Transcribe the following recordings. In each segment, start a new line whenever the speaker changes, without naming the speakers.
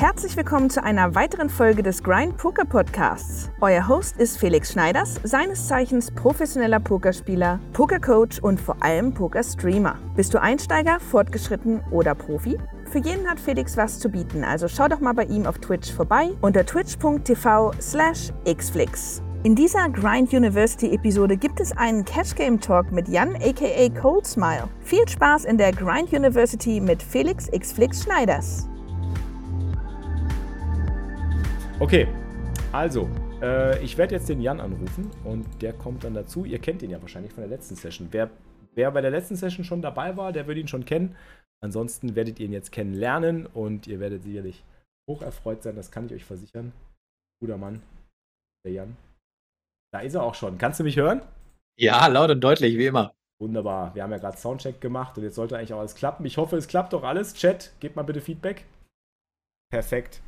Herzlich willkommen zu einer weiteren Folge des Grind Poker Podcasts. Euer Host ist Felix Schneiders, seines Zeichens professioneller Pokerspieler, Pokercoach und vor allem Pokerstreamer. Bist du Einsteiger, fortgeschritten oder Profi? Für jeden hat Felix was zu bieten, also schau doch mal bei ihm auf Twitch vorbei unter twitch.tv slash xflix. In dieser Grind University Episode gibt es einen Cash Game Talk mit Jan aka Cold Smile. Viel Spaß in der Grind University mit Felix Xflix Schneiders.
Okay, also, äh, ich werde jetzt den Jan anrufen und der kommt dann dazu. Ihr kennt ihn ja wahrscheinlich von der letzten Session. Wer, wer bei der letzten Session schon dabei war, der würde ihn schon kennen. Ansonsten werdet ihr ihn jetzt kennenlernen und ihr werdet sicherlich hoch erfreut sein, das kann ich euch versichern. Guter Mann, der Jan. Da ist er auch schon. Kannst du mich hören?
Ja, laut und deutlich, wie immer.
Wunderbar. Wir haben ja gerade Soundcheck gemacht und jetzt sollte eigentlich auch alles klappen. Ich hoffe, es klappt doch alles. Chat, gebt mal bitte Feedback. Perfekt.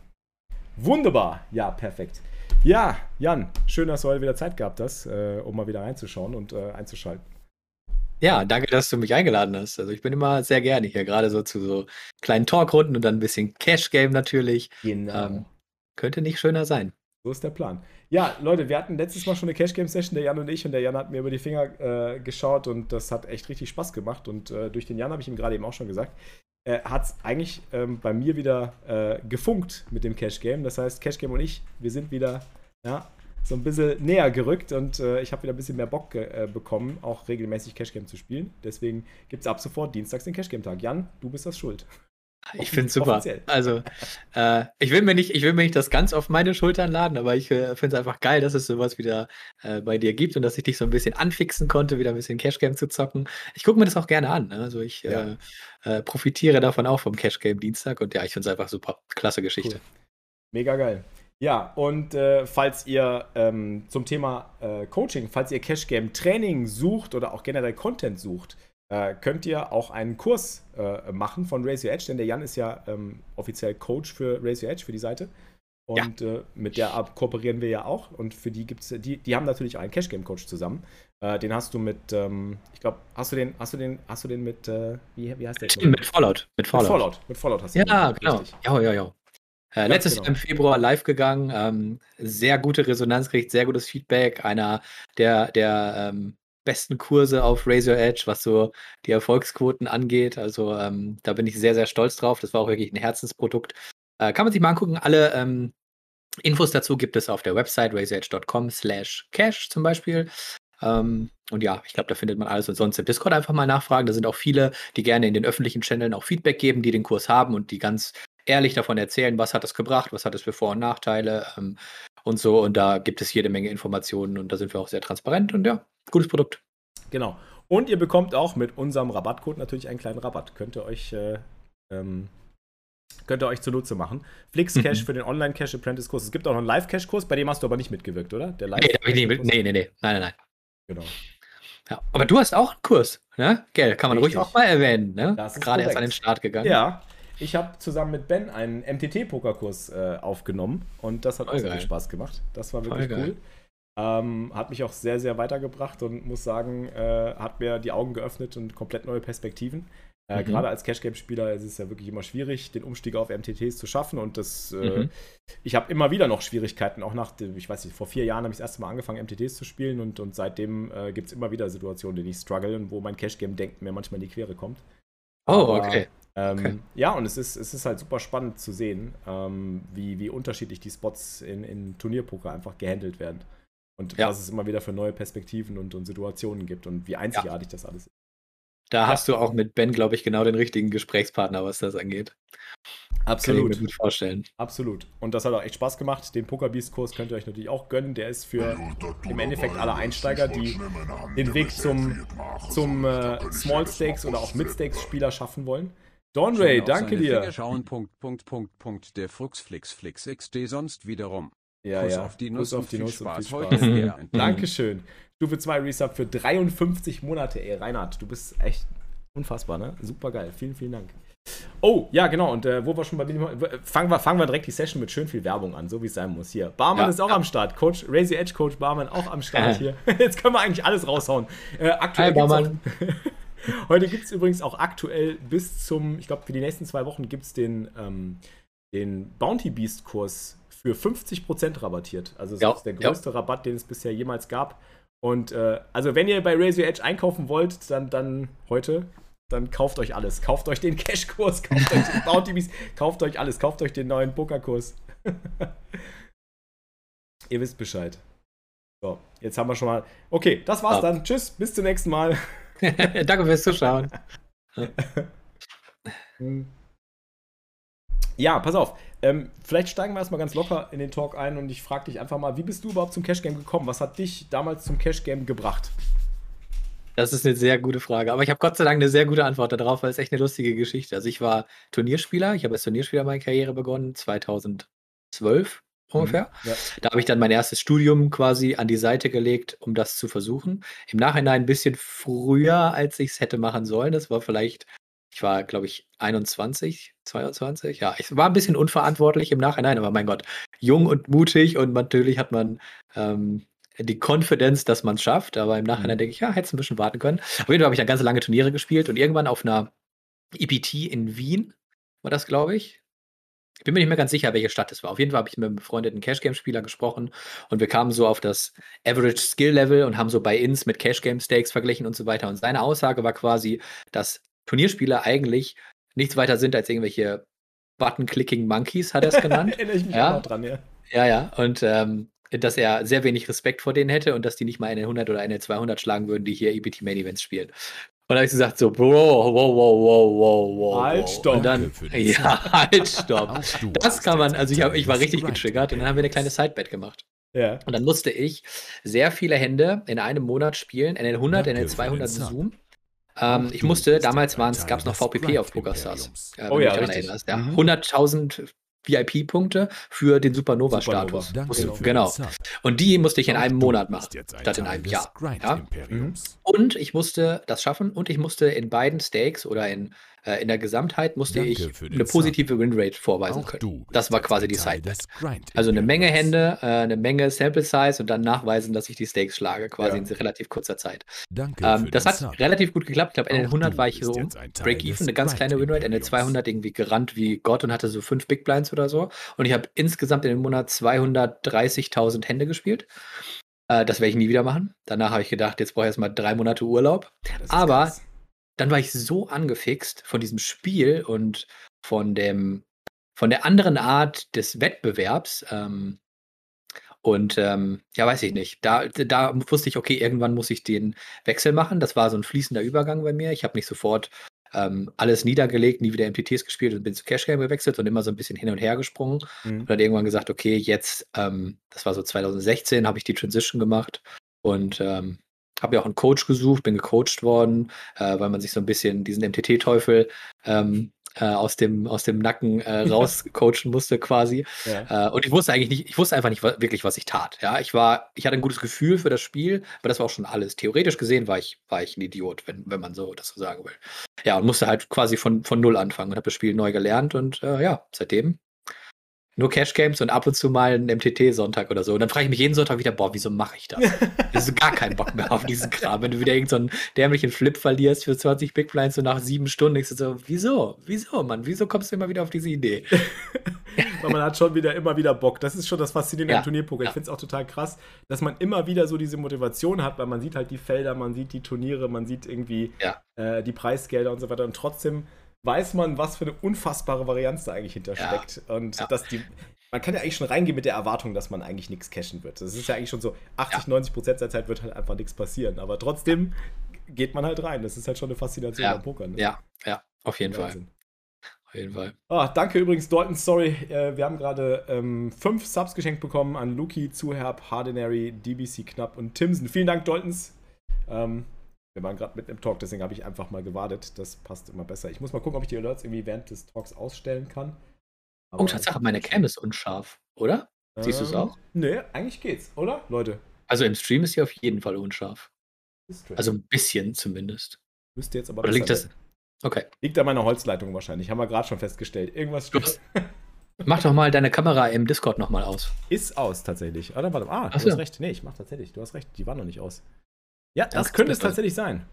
Wunderbar. Ja, perfekt. Ja, Jan, schön, dass du heute wieder Zeit gehabt hast, äh, um mal wieder reinzuschauen und äh, einzuschalten.
Ja, danke, dass du mich eingeladen hast. Also ich bin immer sehr gerne hier, gerade so zu so kleinen Talkrunden und dann ein bisschen Cash-Game natürlich. Genau. Ähm, könnte nicht schöner sein.
So ist der Plan. Ja, Leute, wir hatten letztes Mal schon eine Cash-Game-Session, der Jan und ich, und der Jan hat mir über die Finger äh, geschaut und das hat echt richtig Spaß gemacht. Und äh, durch den Jan habe ich ihm gerade eben auch schon gesagt, äh, hat es eigentlich ähm, bei mir wieder äh, gefunkt mit dem Cash Game. Das heißt, Cash Game und ich, wir sind wieder ja, so ein bisschen näher gerückt und äh, ich habe wieder ein bisschen mehr Bock äh, bekommen, auch regelmäßig Cash Game zu spielen. Deswegen gibt es ab sofort dienstags den Cash Game Tag. Jan, du bist das schuld.
Ich finde es super. Offiziell. Also, äh, ich, will mir nicht, ich will mir nicht das ganz auf meine Schultern laden, aber ich äh, finde es einfach geil, dass es sowas wieder äh, bei dir gibt und dass ich dich so ein bisschen anfixen konnte, wieder ein bisschen Cashgame zu zocken. Ich gucke mir das auch gerne an. Ne? Also, ich ja. Äh, äh, profitiere davon auch vom Cashgame Dienstag und ja, ich finde es einfach super. Klasse Geschichte. Cool.
Mega geil. Ja, und äh, falls ihr ähm, zum Thema Coaching, falls ihr Cashgame Training sucht oder auch generell Content sucht, äh, könnt ihr auch einen Kurs äh, machen von Raise Your Edge, denn der Jan ist ja ähm, offiziell Coach für Raise Your Edge, für die Seite. Und ja. äh, mit der kooperieren wir ja auch. Und für die gibt es, die, die haben natürlich auch einen Cash Game Coach zusammen. Äh, den hast du mit, ähm, ich glaube, hast du den, hast du den, hast du den mit, äh, wie, wie heißt der?
Stimmt, mit Fallout.
Mit Fallout. Mit Fallout, mit Fallout
hast du Ja, den, genau. Ja, ja, ja. Äh, letztes genau. Jahr im Februar live gegangen, ähm, sehr gute Resonanz kriegt, sehr gutes Feedback. Einer der, der ähm, besten Kurse auf Razor Edge, was so die Erfolgsquoten angeht. Also ähm, da bin ich sehr, sehr stolz drauf. Das war auch wirklich ein Herzensprodukt. Äh, kann man sich mal angucken. Alle ähm, Infos dazu gibt es auf der Website razoredge.com slash cash zum Beispiel. Ähm, und ja, ich glaube, da findet man alles und sonst im Discord einfach mal nachfragen. Da sind auch viele, die gerne in den öffentlichen Channeln auch Feedback geben, die den Kurs haben und die ganz ehrlich davon erzählen, was hat das gebracht, was hat es für Vor- und Nachteile ähm, und so. Und da gibt es jede Menge Informationen und da sind wir auch sehr transparent und ja, gutes Produkt.
Genau. Und ihr bekommt auch mit unserem Rabattcode natürlich einen kleinen Rabatt. Könnt ihr euch, äh, ähm, könnt ihr euch zunutze machen. Flixcash mhm. für den Online-Cash Apprentice Kurs. Es gibt auch noch einen Live-Cash-Kurs, bei dem hast du aber nicht mitgewirkt, oder?
Der Live nee, nee, nee, nee, nee, nein, nein, nein. Genau. Ja, aber du hast auch einen Kurs, ne? Gell, kann man Richtig. ruhig auch mal erwähnen, ne? Gerade erst an den Start gegangen.
Ja, ich habe zusammen mit Ben einen MTT-Pokerkurs äh, aufgenommen und das hat Voll auch sehr viel Spaß gemacht. Das war wirklich cool. Ähm, hat mich auch sehr, sehr weitergebracht und muss sagen, äh, hat mir die Augen geöffnet und komplett neue Perspektiven. Äh, mhm. Gerade als Cash-Game-Spieler ist es ja wirklich immer schwierig, den Umstieg auf MTTs zu schaffen. Und das, äh, mhm. ich habe immer wieder noch Schwierigkeiten, auch nach, dem, ich weiß nicht, vor vier Jahren habe ich das erste Mal angefangen, MTTs zu spielen und, und seitdem äh, gibt es immer wieder Situationen, in denen ich struggle und wo mein Cash-Game-Denken mir manchmal in die Quere kommt.
Oh, Aber, okay.
Ähm, okay. Ja, und es ist, es ist halt super spannend zu sehen, ähm, wie, wie unterschiedlich die Spots in, in Turnierpoker einfach gehandelt werden. Und ja. was es immer wieder für neue Perspektiven und, und Situationen gibt und wie einzigartig ja. das alles ist.
Da ja. hast du auch mit Ben, glaube ich, genau den richtigen Gesprächspartner, was das angeht.
Absolut. Kann ich
mir gut vorstellen.
Absolut. Und das hat auch echt Spaß gemacht. Den Pokerbeast-Kurs könnt ihr euch natürlich auch gönnen. Der ist für im Endeffekt alle Einsteiger, die den Weg zum, zum äh, Small Stakes oder auch Mid Stakes Spieler schaffen wollen. Donray, danke dir.
Schauen, Punkt, Punkt, Punkt, Punkt. Der Fuchsflix Flix XD sonst wiederum.
Ja, Kuss ja. auf die Nuss, Kuss auf die Nuss und viel Spaß. Heute. Dankeschön. Stufe 2 Resub für 53 Monate, ey. Reinhard, du bist echt unfassbar, ne? Super geil. Vielen, vielen Dank. Oh, ja, genau. Und äh, wo wir schon bei fangen wir, fangen wir direkt die Session mit schön viel Werbung an, so wie es sein muss. Hier. Barman ja, ist auch am Start. Coach, Razy Edge Coach Barman auch am Start hier. Jetzt können wir eigentlich alles raushauen. Äh, aktuell Hi, Barman. Heute gibt es übrigens auch aktuell bis zum, ich glaube, für die nächsten zwei Wochen gibt es den ähm, den Bounty Beast Kurs für 50% rabattiert. Also das ja, ist der größte ja. Rabatt, den es bisher jemals gab. Und äh, also wenn ihr bei Razor Edge einkaufen wollt, dann, dann heute, dann kauft euch alles. Kauft euch den Cash-Kurs, kauft euch den Bounty Beast, kauft euch alles, kauft euch den neuen Pokerkurs. ihr wisst Bescheid. So, jetzt haben wir schon mal. Okay, das war's ja. dann. Tschüss, bis zum nächsten Mal.
Danke fürs Zuschauen.
ja, pass auf. Ähm, vielleicht steigen wir erstmal ganz locker in den Talk ein und ich frage dich einfach mal, wie bist du überhaupt zum Cash Game gekommen? Was hat dich damals zum Cash Game gebracht?
Das ist eine sehr gute Frage, aber ich habe Gott sei Dank eine sehr gute Antwort darauf, weil es echt eine lustige Geschichte. Also ich war Turnierspieler, ich habe als Turnierspieler meine Karriere begonnen, 2012 ungefähr. Mhm, ja. Da habe ich dann mein erstes Studium quasi an die Seite gelegt, um das zu versuchen. Im Nachhinein ein bisschen früher, als ich es hätte machen sollen. Das war vielleicht, ich war, glaube ich, 21, 22. Ja, ich war ein bisschen unverantwortlich im Nachhinein, aber mein Gott, jung und mutig und natürlich hat man ähm, die Konfidenz, dass man es schafft. Aber im Nachhinein mhm. denke ich, ja, hätte es ein bisschen warten können. Auf jeden Fall habe ich dann ganz lange Turniere gespielt und irgendwann auf einer EPT in Wien war das, glaube ich. Ich bin mir nicht mehr ganz sicher, welche Stadt es war. Auf jeden Fall habe ich mit einem befreundeten Cash-Game-Spieler gesprochen und wir kamen so auf das Average Skill-Level und haben so bei Ins mit Cash-Game-Stakes verglichen und so weiter. Und seine Aussage war quasi, dass Turnierspieler eigentlich nichts weiter sind als irgendwelche Button-Clicking-Monkeys, hat er es genannt. Erinnere ich mich ja. auch dran, ja. Ja, ja. Und ähm, dass er sehr wenig Respekt vor denen hätte und dass die nicht mal eine 100 oder eine 200 schlagen würden, die hier EBT Main Events spielen. Und habe ich gesagt so, Bro, wow, wow, wow, wow, wow.
Halt, stopp.
Und dann, ja, halt, stopp. Das kann man, also ich, hab, ich war richtig getriggert und dann haben wir eine kleine Sidebet gemacht. Ja. Und dann musste ich sehr viele Hände in einem Monat spielen, in den 100, in den 200 Zoom. Ähm, ich musste, damals gab es noch VPP auf PokerStars.
Äh, oh ja, richtig. Erinnerst,
ja. Mhm. 100.000 VIP-Punkte für den Supernova-Status. Supernova. Genau. Und die musste ich in einem Monat machen, statt in einem Jahr. Ja? Mhm. Und ich musste das schaffen und ich musste in beiden Stakes oder in in der Gesamtheit musste Danke ich eine positive Winrate vorweisen können. Das war quasi die Side. Also eine Menge Hände, äh, eine Menge Sample Size und dann nachweisen, dass ich die Stakes schlage, quasi ja. in relativ kurzer Zeit. Ähm, das hat Sub. relativ gut geklappt. Ich glaube, in den 100 war ich so Break-Even, eine ganz kleine Winrate, in den 200 irgendwie gerannt wie Gott und hatte so fünf Big Blinds oder so. Und ich habe insgesamt in dem Monat 230.000 Hände gespielt. Äh, das werde ich nie wieder machen. Danach habe ich gedacht, jetzt brauche ich erstmal drei Monate Urlaub. Aber krass dann war ich so angefixt von diesem Spiel und von dem, von der anderen Art des Wettbewerbs. Ähm, und ähm, ja, weiß ich nicht. Da, da wusste ich, okay, irgendwann muss ich den Wechsel machen. Das war so ein fließender Übergang bei mir. Ich habe nicht sofort ähm, alles niedergelegt, nie wieder MTTs gespielt und bin zu Cash Game gewechselt und immer so ein bisschen hin und her gesprungen. Mhm. Und dann irgendwann gesagt, okay, jetzt, ähm, das war so 2016, habe ich die Transition gemacht und ähm, habe ja auch einen Coach gesucht, bin gecoacht worden, äh, weil man sich so ein bisschen diesen MTT-Teufel ähm, äh, aus, dem, aus dem Nacken äh, rauscoachen musste quasi. Ja. Äh, und ich wusste eigentlich nicht, ich wusste einfach nicht wirklich, was ich tat. Ja, ich war, ich hatte ein gutes Gefühl für das Spiel, aber das war auch schon alles. Theoretisch gesehen war ich, war ich ein Idiot, wenn, wenn man so das so sagen will. Ja, und musste halt quasi von, von null anfangen und habe das Spiel neu gelernt und äh, ja, seitdem nur Cash Games und ab und zu mal einen MTT-Sonntag oder so. Und dann frage ich mich jeden Sonntag wieder, boah, wieso mache ich das? Ich habe gar keinen Bock mehr auf diesen Kram. Wenn du wieder irgendeinen so dämlichen Flip verlierst für 20 Big Blinds so nach sieben Stunden, denkst du so, wieso? Wieso, Mann? Wieso kommst du immer wieder auf diese Idee?
Weil man hat schon wieder immer wieder Bock. Das ist schon das Faszinierende ja. am Turnierpoker. Ich finde es auch total krass, dass man immer wieder so diese Motivation hat, weil man sieht halt die Felder, man sieht die Turniere, man sieht irgendwie ja. äh, die Preisgelder und so weiter. Und trotzdem weiß man, was für eine unfassbare Varianz da eigentlich hintersteckt. Ja. Und ja. dass die. Man kann ja eigentlich schon reingehen mit der Erwartung, dass man eigentlich nichts cashen wird. Das ist ja eigentlich schon so, 80, ja. 90 Prozent der Zeit wird halt einfach nichts passieren. Aber trotzdem geht man halt rein. Das ist halt schon eine Faszination
ja.
am Poker. Ne?
Ja, ja, auf jeden Wahnsinn. Fall. Auf jeden Fall.
Oh, danke übrigens, Dalton. Sorry, äh, wir haben gerade ähm, fünf Subs geschenkt bekommen an Luki, Zuherb, Hardenary, DBC Knapp und Timson. Vielen Dank, Daltons. Ähm, wir waren gerade mit im Talk, deswegen habe ich einfach mal gewartet. Das passt immer besser. Ich muss mal gucken, ob ich die Alerts irgendwie während des Talks ausstellen kann.
Aber oh, Tatsache, meine Cam ist unscharf, oder? Ähm, Siehst du es auch?
Nee, eigentlich geht's, oder, Leute?
Also im Stream ist sie auf jeden Fall unscharf. Also ein bisschen zumindest.
Müsste jetzt aber
Oder liegt das?
Okay. Liegt an meiner Holzleitung wahrscheinlich. Haben wir gerade schon festgestellt. Irgendwas stimmt.
Mach doch mal deine Kamera im Discord nochmal aus.
Ist aus tatsächlich. Oder warte, ah, du so. hast recht. Nee, ich mach tatsächlich. Du hast recht. Die war noch nicht aus. Ja, das, das könnte es tatsächlich sein.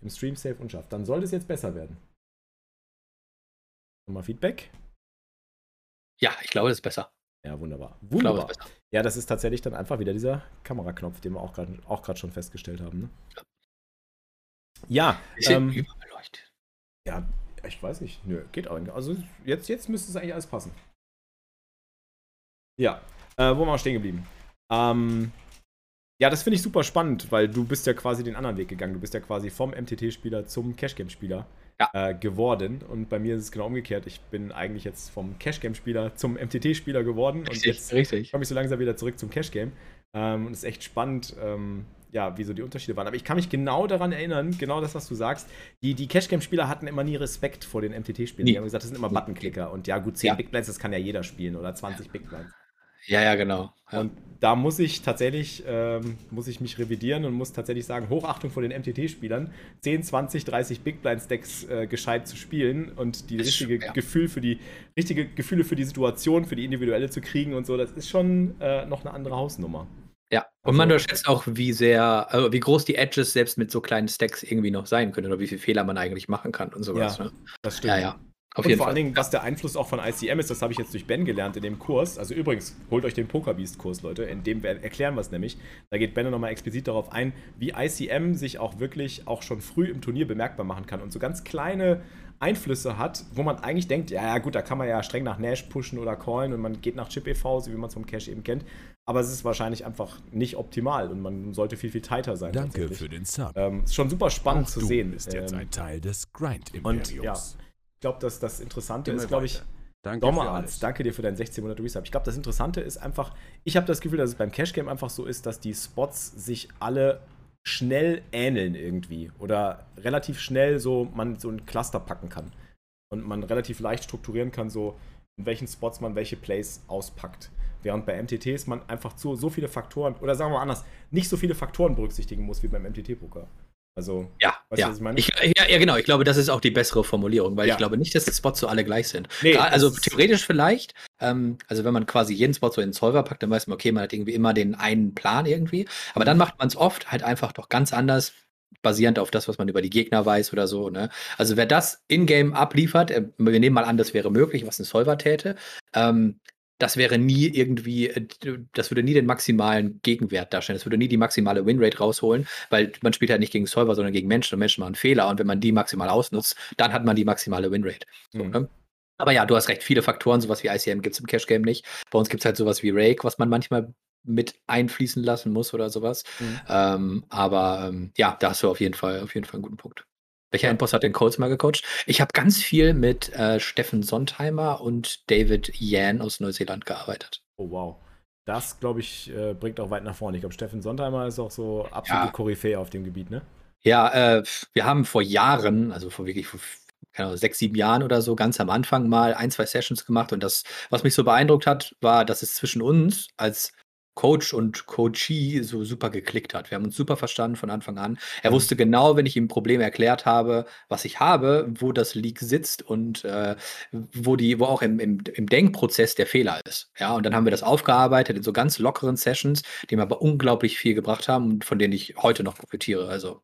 Im Stream safe unscharf. Dann sollte es jetzt besser werden. Nochmal Feedback.
Ja, ich glaube, das ist besser.
Ja, wunderbar. Wunderbar. Glaube, ja, das ist tatsächlich dann einfach wieder dieser Kameraknopf, den wir auch gerade auch schon festgestellt haben. Ne? Ja. ja ähm, überbeleuchtet. Ja, ich weiß nicht. Nö, geht auch nicht. Also jetzt, jetzt müsste es eigentlich alles passen. Ja. Äh, wo waren wir stehen geblieben? Ähm, ja, das finde ich super spannend, weil du bist ja quasi den anderen Weg gegangen. Du bist ja quasi vom MTT-Spieler zum Cashgame-Spieler ja. äh, geworden. Und bei mir ist es genau umgekehrt. Ich bin eigentlich jetzt vom Cashgame-Spieler zum MTT-Spieler geworden.
Richtig,
und jetzt
richtig.
komme ich so langsam wieder zurück zum Cashgame. Ähm, und es ist echt spannend, ähm, ja, wie so die Unterschiede waren. Aber ich kann mich genau daran erinnern, genau das, was du sagst. Die, die Cashgame-Spieler hatten immer nie Respekt vor den MTT-Spielern. Die haben gesagt, das sind immer Buttonklicker. Und ja, gut, 10 ja. Big Blinds, das kann ja jeder spielen. Oder 20 Big Blinds.
Ja, ja, genau. Ja.
Und da muss ich tatsächlich, ähm, muss ich mich revidieren und muss tatsächlich sagen, Hochachtung vor den MTT-Spielern, 10, 20, 30 Big Blind Decks äh, gescheit zu spielen und die richtige schwer. Gefühl für die, richtige Gefühle für die Situation, für die individuelle zu kriegen und so, das ist schon äh, noch eine andere Hausnummer.
Ja, und also, man unterschätzt auch, wie sehr, also wie groß die Edges selbst mit so kleinen Stacks irgendwie noch sein können oder wie viele Fehler man eigentlich machen kann und sowas.
Ja, ne? das stimmt. Ja, ja. Auf und vor Fall. allen Dingen, was der Einfluss auch von ICM ist, das habe ich jetzt durch Ben gelernt in dem Kurs. Also übrigens, holt euch den Pokerbeast-Kurs, Leute, in dem wir erklären wir es nämlich. Da geht Ben nochmal explizit darauf ein, wie ICM sich auch wirklich auch schon früh im Turnier bemerkbar machen kann und so ganz kleine Einflüsse hat, wo man eigentlich denkt, ja, ja gut, da kann man ja streng nach Nash pushen oder callen und man geht nach Chip e.V., so wie man es vom Cash eben kennt. Aber es ist wahrscheinlich einfach nicht optimal und man sollte viel, viel tighter sein.
Danke für den Sub.
Ähm, ist schon super spannend auch zu sehen.
ist jetzt ähm, ein Teil des
Grind-Imperiums. Und ja, glaube, dass das Interessante ist, glaube ich, Danke Sommerarzt, danke dir für deinen 16 Monate Resub. Ich glaube, das Interessante ist einfach, ich habe das Gefühl, dass es beim Cash Game einfach so ist, dass die Spots sich alle schnell ähneln irgendwie oder relativ schnell so man so ein Cluster packen kann und man relativ leicht strukturieren kann, so in welchen Spots man welche Plays auspackt. Während bei MTTs man einfach so, so viele Faktoren, oder sagen wir mal anders, nicht so viele Faktoren berücksichtigen muss wie beim MTT-Poker. Also,
ja, ja. Ich ja, ja, genau. Ich glaube, das ist auch die bessere Formulierung, weil ja. ich glaube nicht, dass die Spots so alle gleich sind. Nee, also theoretisch vielleicht. Ähm, also wenn man quasi jeden Spot so in den Solver packt, dann weiß man, okay, man hat irgendwie immer den einen Plan irgendwie. Aber dann macht man es oft halt einfach doch ganz anders, basierend auf das, was man über die Gegner weiß oder so. Ne? Also wer das in-game abliefert, äh, wir nehmen mal an, das wäre möglich, was ein Solver täte, ähm, das wäre nie irgendwie, äh, das würde nie den maximalen Gegenwert darstellen. Das würde nie die maximale Winrate rausholen, weil man spielt halt nicht gegen Server, sondern gegen Menschen und Menschen machen Fehler. Und wenn man die maximal ausnutzt, dann hat man die maximale Winrate. So, mhm. ne? Aber ja, du hast recht, viele Faktoren, sowas wie ICM gibt es im Cash Game nicht. Bei uns gibt es halt sowas wie Rake, was man manchmal mit einfließen lassen muss oder sowas. Mhm. Ähm, aber ähm, ja, da hast du auf jeden Fall, auf jeden Fall einen guten Punkt. Welcher Endboss hat den Colts mal gecoacht? Ich habe ganz viel mit äh, Steffen Sontheimer und David Yan aus Neuseeland gearbeitet.
Oh, wow. Das, glaube ich, äh, bringt auch weit nach vorne. Ich glaube, Steffen Sontheimer ist auch so absolute ja. Koryphäe auf dem Gebiet, ne?
Ja, äh, wir haben vor Jahren, also vor wirklich vor keine Ahnung, sechs, sieben Jahren oder so, ganz am Anfang mal ein, zwei Sessions gemacht. Und das, was mich so beeindruckt hat, war, dass es zwischen uns als Coach und Coachee so super geklickt hat. Wir haben uns super verstanden von Anfang an. Er mhm. wusste genau, wenn ich ihm ein Problem erklärt habe, was ich habe, wo das Leak sitzt und äh, wo die, wo auch im, im, im, Denkprozess der Fehler ist. Ja, und dann haben wir das aufgearbeitet in so ganz lockeren Sessions, die mir aber unglaublich viel gebracht haben und von denen ich heute noch profitiere. Also.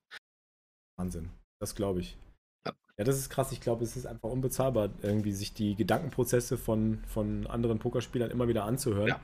Wahnsinn. Das glaube ich. Ja. ja. das ist krass. Ich glaube, es ist einfach unbezahlbar, irgendwie sich die Gedankenprozesse von, von anderen Pokerspielern immer wieder anzuhören. Ja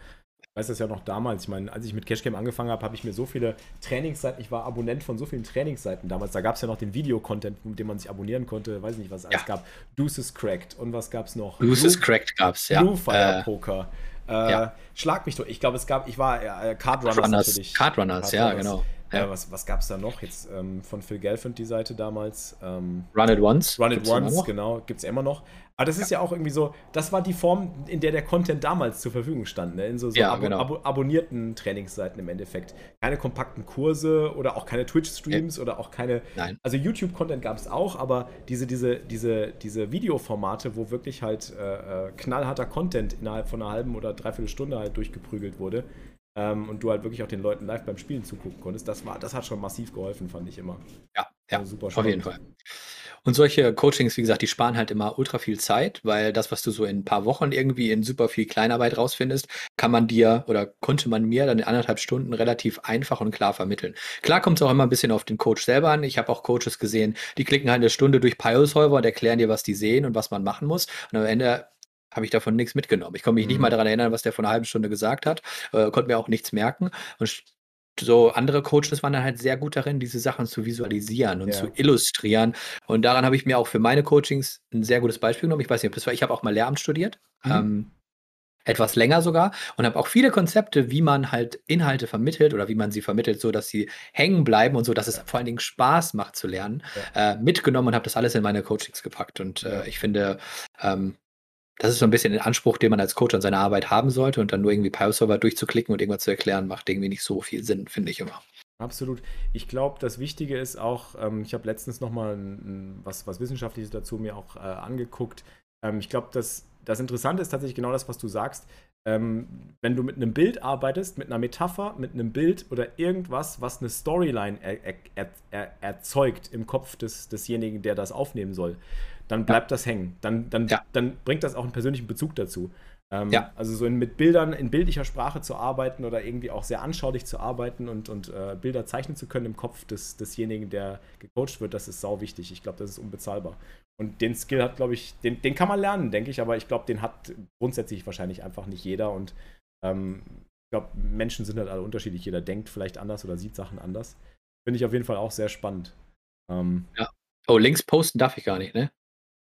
weiß das ja noch damals. Ich meine, als ich mit Cashcam angefangen habe, habe ich mir so viele Trainingsseiten, ich war Abonnent von so vielen Trainingsseiten damals. Da gab es ja noch den Videocontent, mit dem man sich abonnieren konnte. Weiß nicht, was es alles ja. gab. Deuces Cracked und was gab es noch?
Deuces Cracked gab es, ja.
Blue Fire äh, Poker. Äh, ja. Schlag mich durch. Ich glaube, es gab, ich war äh, Cardrunners
Card natürlich. Cardrunners, Card ja, genau.
Ja. was was gab es da noch? Jetzt ähm, von Phil Gelfand die Seite damals. Ähm,
Run It Once.
Run It gibt's Once, genau. Gibt es immer noch. Aber das ist ja. auch irgendwie so, das war die Form, in der der Content damals zur Verfügung stand. Ne? In so, so
ja, abo genau.
abo abonnierten Trainingsseiten im Endeffekt. Keine kompakten Kurse oder auch keine Twitch-Streams oder auch keine.
Nein.
Also YouTube-Content gab es auch, aber diese, diese, diese, diese Videoformate, wo wirklich halt äh, äh, knallharter Content innerhalb von einer halben oder dreiviertel Stunde halt durchgeprügelt wurde ähm, und du halt wirklich auch den Leuten live beim Spielen zugucken konntest, das, war, das hat schon massiv geholfen, fand ich immer.
Ja, ja also super spannend. auf jeden Fall. Und solche Coachings, wie gesagt, die sparen halt immer ultra viel Zeit, weil das, was du so in ein paar Wochen irgendwie in super viel Kleinarbeit rausfindest, kann man dir oder konnte man mir dann in anderthalb Stunden relativ einfach und klar vermitteln. Klar kommt es auch immer ein bisschen auf den Coach selber an. Ich habe auch Coaches gesehen, die klicken halt eine Stunde durch Pile-Solver und erklären dir, was die sehen und was man machen muss. Und am Ende habe ich davon nichts mitgenommen. Ich konnte mich mhm. nicht mal daran erinnern, was der vor einer halben Stunde gesagt hat, äh, konnte mir auch nichts merken. Und so andere Coaches waren dann halt sehr gut darin, diese Sachen zu visualisieren und ja. zu illustrieren. Und daran habe ich mir auch für meine Coachings ein sehr gutes Beispiel genommen. Ich weiß nicht, ob das war, ich habe auch mal Lehramt studiert. Mhm. Ähm, etwas länger sogar und habe auch viele Konzepte, wie man halt Inhalte vermittelt oder wie man sie vermittelt, so dass sie hängen bleiben und so, dass es vor allen Dingen Spaß macht zu lernen, ja. äh, mitgenommen und habe das alles in meine Coachings gepackt. Und äh, ich finde, ähm, das ist so ein bisschen den Anspruch, den man als Coach an seiner Arbeit haben sollte und dann nur irgendwie Pile-Server durchzuklicken und irgendwas zu erklären, macht irgendwie nicht so viel Sinn, finde ich immer.
Absolut. Ich glaube, das Wichtige ist auch, ähm, ich habe letztens nochmal was, was Wissenschaftliches dazu mir auch äh, angeguckt. Ähm, ich glaube, das, das Interessante ist tatsächlich genau das, was du sagst. Ähm, wenn du mit einem Bild arbeitest, mit einer Metapher, mit einem Bild oder irgendwas, was eine Storyline er, er, er, erzeugt im Kopf des, desjenigen, der das aufnehmen soll, dann bleibt ja. das hängen. Dann, dann, ja. dann bringt das auch einen persönlichen Bezug dazu. Ähm, ja. Also so in, mit Bildern in bildlicher Sprache zu arbeiten oder irgendwie auch sehr anschaulich zu arbeiten und, und äh, Bilder zeichnen zu können im Kopf des, desjenigen, der gecoacht wird, das ist sau wichtig. Ich glaube, das ist unbezahlbar. Und den Skill hat, glaube ich, den, den kann man lernen, denke ich, aber ich glaube, den hat grundsätzlich wahrscheinlich einfach nicht jeder und ähm, ich glaube, Menschen sind halt alle unterschiedlich. Jeder denkt vielleicht anders oder sieht Sachen anders. Finde ich auf jeden Fall auch sehr spannend.
Ähm, ja. Oh, Links posten darf ich gar nicht, ne?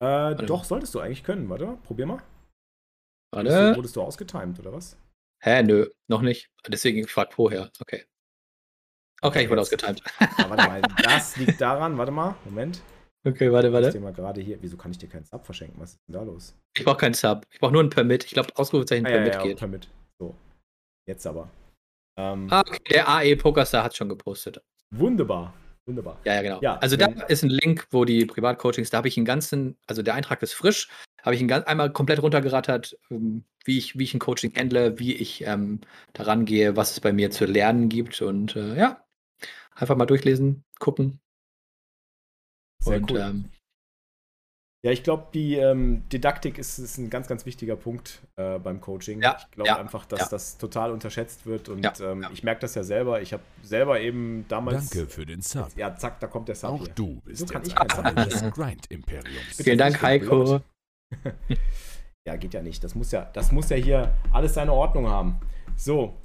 Äh, doch, solltest du eigentlich können. Warte, probier mal. Warte. Wurdest du, wurdest du ausgetimed, oder was?
Hä, nö, noch nicht. Deswegen frag vorher. Okay. Okay, ich wurde ausgetimed.
Ja, warte mal, das liegt daran, warte mal, Moment.
Okay, warte, warte.
Ich dir mal gerade hier. Wieso kann ich dir keinen Sub verschenken? Was ist denn da los?
Ich brauche keinen Sub. Ich brauche nur ein Permit. Ich glaube, Ausrufezeichen ah, Permit ja, ja, geht.
Permit. So. Jetzt aber.
Ähm, ah, okay. Der AE Pokerstar hat schon gepostet.
Wunderbar. Wunderbar.
Ja, ja, genau. Ja, also da ist ein Link, wo die Privatcoachings, da habe ich einen ganzen, also der Eintrag ist frisch, habe ich ihn ganz, einmal komplett runtergerattert, ähm, wie ich, wie ich ein Coaching handle, wie ich ähm, daran gehe, was es bei mir zu lernen gibt und äh, ja, einfach mal durchlesen, gucken.
Sehr und, cool. Ähm, ja, ich glaube, die ähm, Didaktik ist, ist, ein ganz, ganz wichtiger Punkt äh, beim Coaching. Ja, ich glaube ja, einfach, dass ja. das total unterschätzt wird und ähm, ich merke das ja selber. Ich habe selber eben damals.
Danke für den Sub.
Ja, zack, da kommt der Sub.
Auch
hier.
du bist so kann ich Teil des Grind-Imperiums.
Vielen Dank, Heiko.
ja, geht ja nicht. Das muss ja, das muss ja hier alles seine Ordnung haben. So,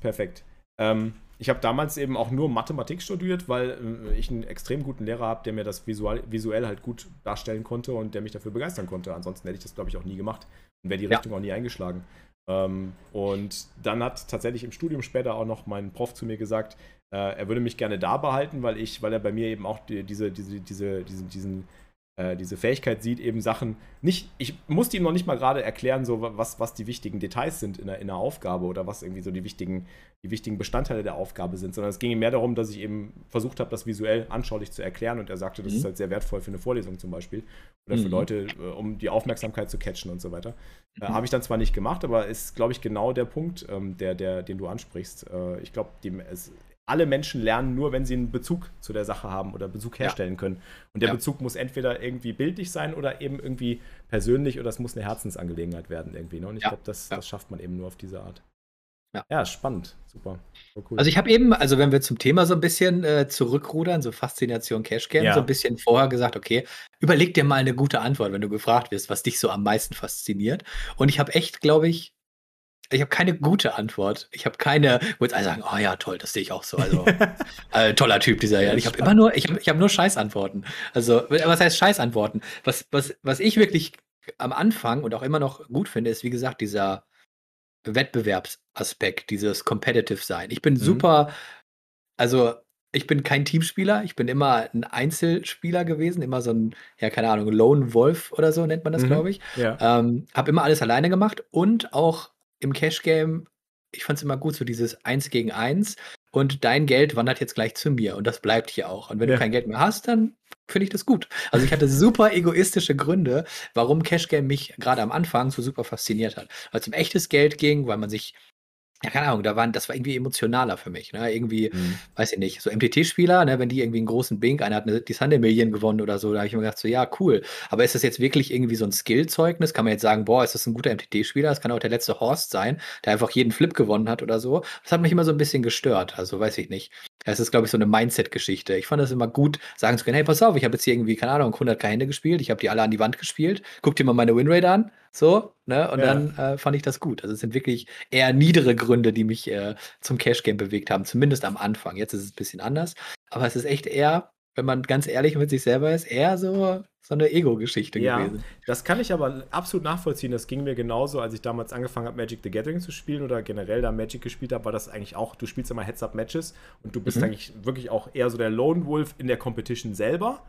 perfekt. Ähm, ich habe damals eben auch nur Mathematik studiert, weil äh, ich einen extrem guten Lehrer habe, der mir das visual, visuell halt gut darstellen konnte und der mich dafür begeistern konnte. Ansonsten hätte ich das, glaube ich, auch nie gemacht und wäre die ja. Richtung auch nie eingeschlagen. Ähm, und dann hat tatsächlich im Studium später auch noch mein Prof zu mir gesagt, äh, er würde mich gerne da behalten, weil ich, weil er bei mir eben auch die, diese, diese, diese, diesen, diesen äh, diese Fähigkeit sieht, eben Sachen nicht, ich musste ihm noch nicht mal gerade erklären, so was, was die wichtigen Details sind in der, in der Aufgabe oder was irgendwie so die wichtigen, die wichtigen Bestandteile der Aufgabe sind, sondern es ging ihm mehr darum, dass ich eben versucht habe, das visuell anschaulich zu erklären und er sagte, das mhm. ist halt sehr wertvoll für eine Vorlesung zum Beispiel oder mhm. für Leute, äh, um die Aufmerksamkeit zu catchen und so weiter. Äh, mhm. Habe ich dann zwar nicht gemacht, aber ist, glaube ich, genau der Punkt, ähm, der, der, den du ansprichst. Äh, ich glaube, es alle Menschen lernen nur, wenn sie einen Bezug zu der Sache haben oder Bezug herstellen ja. können. Und der ja. Bezug muss entweder irgendwie bildlich sein oder eben irgendwie persönlich oder es muss eine Herzensangelegenheit werden irgendwie. Ne? Und ich ja. glaube, das, das schafft man eben nur auf diese Art. Ja, ja spannend. Super.
Cool. Also ich habe eben, also wenn wir zum Thema so ein bisschen äh, zurückrudern, so Faszination Cash Game, ja. so ein bisschen vorher gesagt, okay, überleg dir mal eine gute Antwort, wenn du gefragt wirst, was dich so am meisten fasziniert. Und ich habe echt, glaube ich, ich habe keine gute Antwort. Ich habe keine, wo jetzt alle sagen, oh ja, toll, das sehe ich auch so. Also äh, toller Typ dieser Jan. Ich habe immer nur, ich habe ich hab nur Scheißantworten. Also was heißt Scheißantworten? Was was was ich wirklich am Anfang und auch immer noch gut finde, ist wie gesagt dieser Wettbewerbsaspekt, dieses Competitive sein. Ich bin mhm. super, also ich bin kein Teamspieler, ich bin immer ein Einzelspieler gewesen, immer so ein, ja, keine Ahnung, Lone Wolf oder so nennt man das, mhm. glaube ich. Ja. Ähm, habe immer alles alleine gemacht und auch im Cash-Game, ich fand es immer gut, so dieses Eins gegen Eins und dein Geld wandert jetzt gleich zu mir und das bleibt hier auch. Und wenn ja. du kein Geld mehr hast, dann finde ich das gut. Also ich hatte super egoistische Gründe, warum Cash Game mich gerade am Anfang so super fasziniert hat. Weil es um echtes Geld ging, weil man sich ja, keine Ahnung, da waren, das war irgendwie emotionaler für mich. Ne? Irgendwie, mhm. weiß ich nicht, so MTT-Spieler, ne, wenn die irgendwie einen großen Bink, einer hat eine, die Sunday Million gewonnen oder so, da habe ich mir gedacht, so, ja, cool. Aber ist das jetzt wirklich irgendwie so ein Skill-Zeugnis? Kann man jetzt sagen, boah, ist das ein guter MTT-Spieler? Das kann auch der letzte Horst sein, der einfach jeden Flip gewonnen hat oder so. Das hat mich immer so ein bisschen gestört. Also, weiß ich nicht. Das ist, glaube ich, so eine Mindset-Geschichte. Ich fand das immer gut, sagen zu können, hey, pass auf, ich habe jetzt hier irgendwie, keine Ahnung, 100 Hände gespielt, ich habe die alle an die Wand gespielt, guck dir mal meine Winrate an, so, ne, und ja. dann äh, fand ich das gut. Also es sind wirklich eher niedere Gründe, die mich äh, zum Cash-Game bewegt haben, zumindest am Anfang. Jetzt ist es ein bisschen anders, aber es ist echt eher, wenn man ganz ehrlich mit sich selber ist, eher so so eine Ego-Geschichte ja, gewesen.
Das kann ich aber absolut nachvollziehen. Das ging mir genauso, als ich damals angefangen habe, Magic the Gathering zu spielen oder generell da Magic gespielt habe, war das eigentlich auch, du spielst immer Heads-Up-Matches und du bist mhm. eigentlich wirklich auch eher so der Lone Wolf in der Competition selber.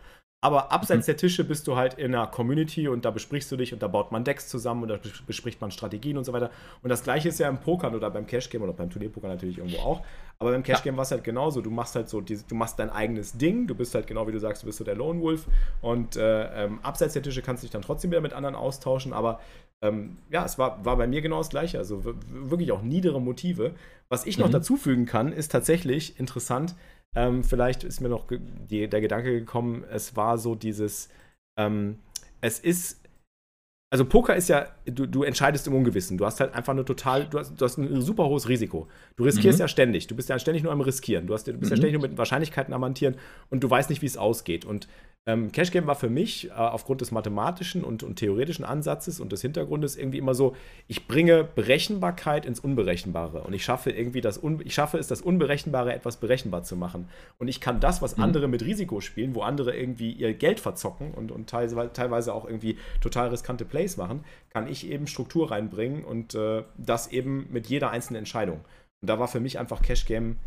Aber abseits mhm. der Tische bist du halt in einer Community und da besprichst du dich und da baut man Decks zusammen und da bespricht man Strategien und so weiter. Und das gleiche ist ja im Pokern oder beim Cash Game oder beim Turnierpoker natürlich irgendwo auch. Aber beim Cash Game ja. war es halt genauso. Du machst halt so, du machst dein eigenes Ding. Du bist halt genau wie du sagst, du bist so der Lone Wolf. Und äh, ähm, abseits der Tische kannst du dich dann trotzdem wieder mit anderen austauschen. Aber ähm, ja, es war, war bei mir genau das Gleiche. Also wirklich auch niedere Motive. Was ich mhm. noch dazu fügen kann, ist tatsächlich interessant ähm, vielleicht ist mir noch die, der Gedanke gekommen, es war so dieses, ähm, es ist also Poker ist ja, du, du, entscheidest im Ungewissen. Du hast halt einfach nur total, du hast, du hast ein super hohes Risiko. Du riskierst mhm. ja ständig. Du bist ja ständig nur am Riskieren. Du, hast, du bist mhm. ja ständig nur mit Wahrscheinlichkeiten am Hantieren und du weißt nicht, wie es ausgeht. Und ähm, Cash Game war für mich äh, aufgrund des mathematischen und, und, theoretischen Ansatzes und des Hintergrundes irgendwie immer so, ich bringe Berechenbarkeit ins Unberechenbare und ich schaffe irgendwie das, Un ich schaffe es, das Unberechenbare etwas berechenbar zu machen. Und ich kann das, was mhm. andere mit Risiko spielen, wo andere irgendwie ihr Geld verzocken und, und teilweise, teilweise auch irgendwie total riskante Plays machen, kann ich eben Struktur reinbringen und äh, das eben mit jeder einzelnen Entscheidung. Und da war für mich einfach Cash Game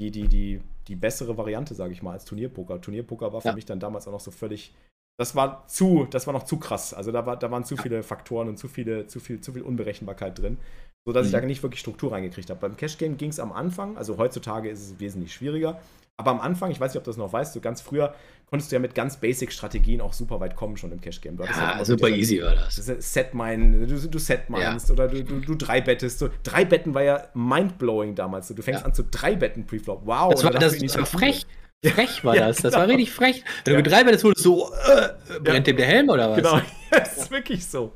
die, die, die, die bessere Variante, sage ich mal, als Turnierpoker. Turnierpoker war für ja. mich dann damals auch noch so völlig. Das war zu, das war noch zu krass. Also da, war, da waren zu viele Faktoren und zu viele, zu viel, zu viel Unberechenbarkeit drin, sodass mhm. ich da nicht wirklich Struktur reingekriegt habe. Beim Cash Game ging es am Anfang, also heutzutage ist es wesentlich schwieriger, aber am Anfang, ich weiß nicht, ob du das noch weißt, so ganz früher konntest du ja mit ganz Basic-Strategien auch super weit kommen schon im Cash-Game.
Ja, ja super easy war das.
Set mine, du, du set meinst ja. oder du, du, du drei bettest. So, drei Betten war ja mindblowing damals. So, du fängst ja. an zu drei Betten Preflop. Wow.
Das war, das, das war frech. Frech war das. Das war genau. richtig frech. Wenn du mit drei wurdest, so, äh, brennt dem der Helm oder was?
Genau, das ist wirklich so.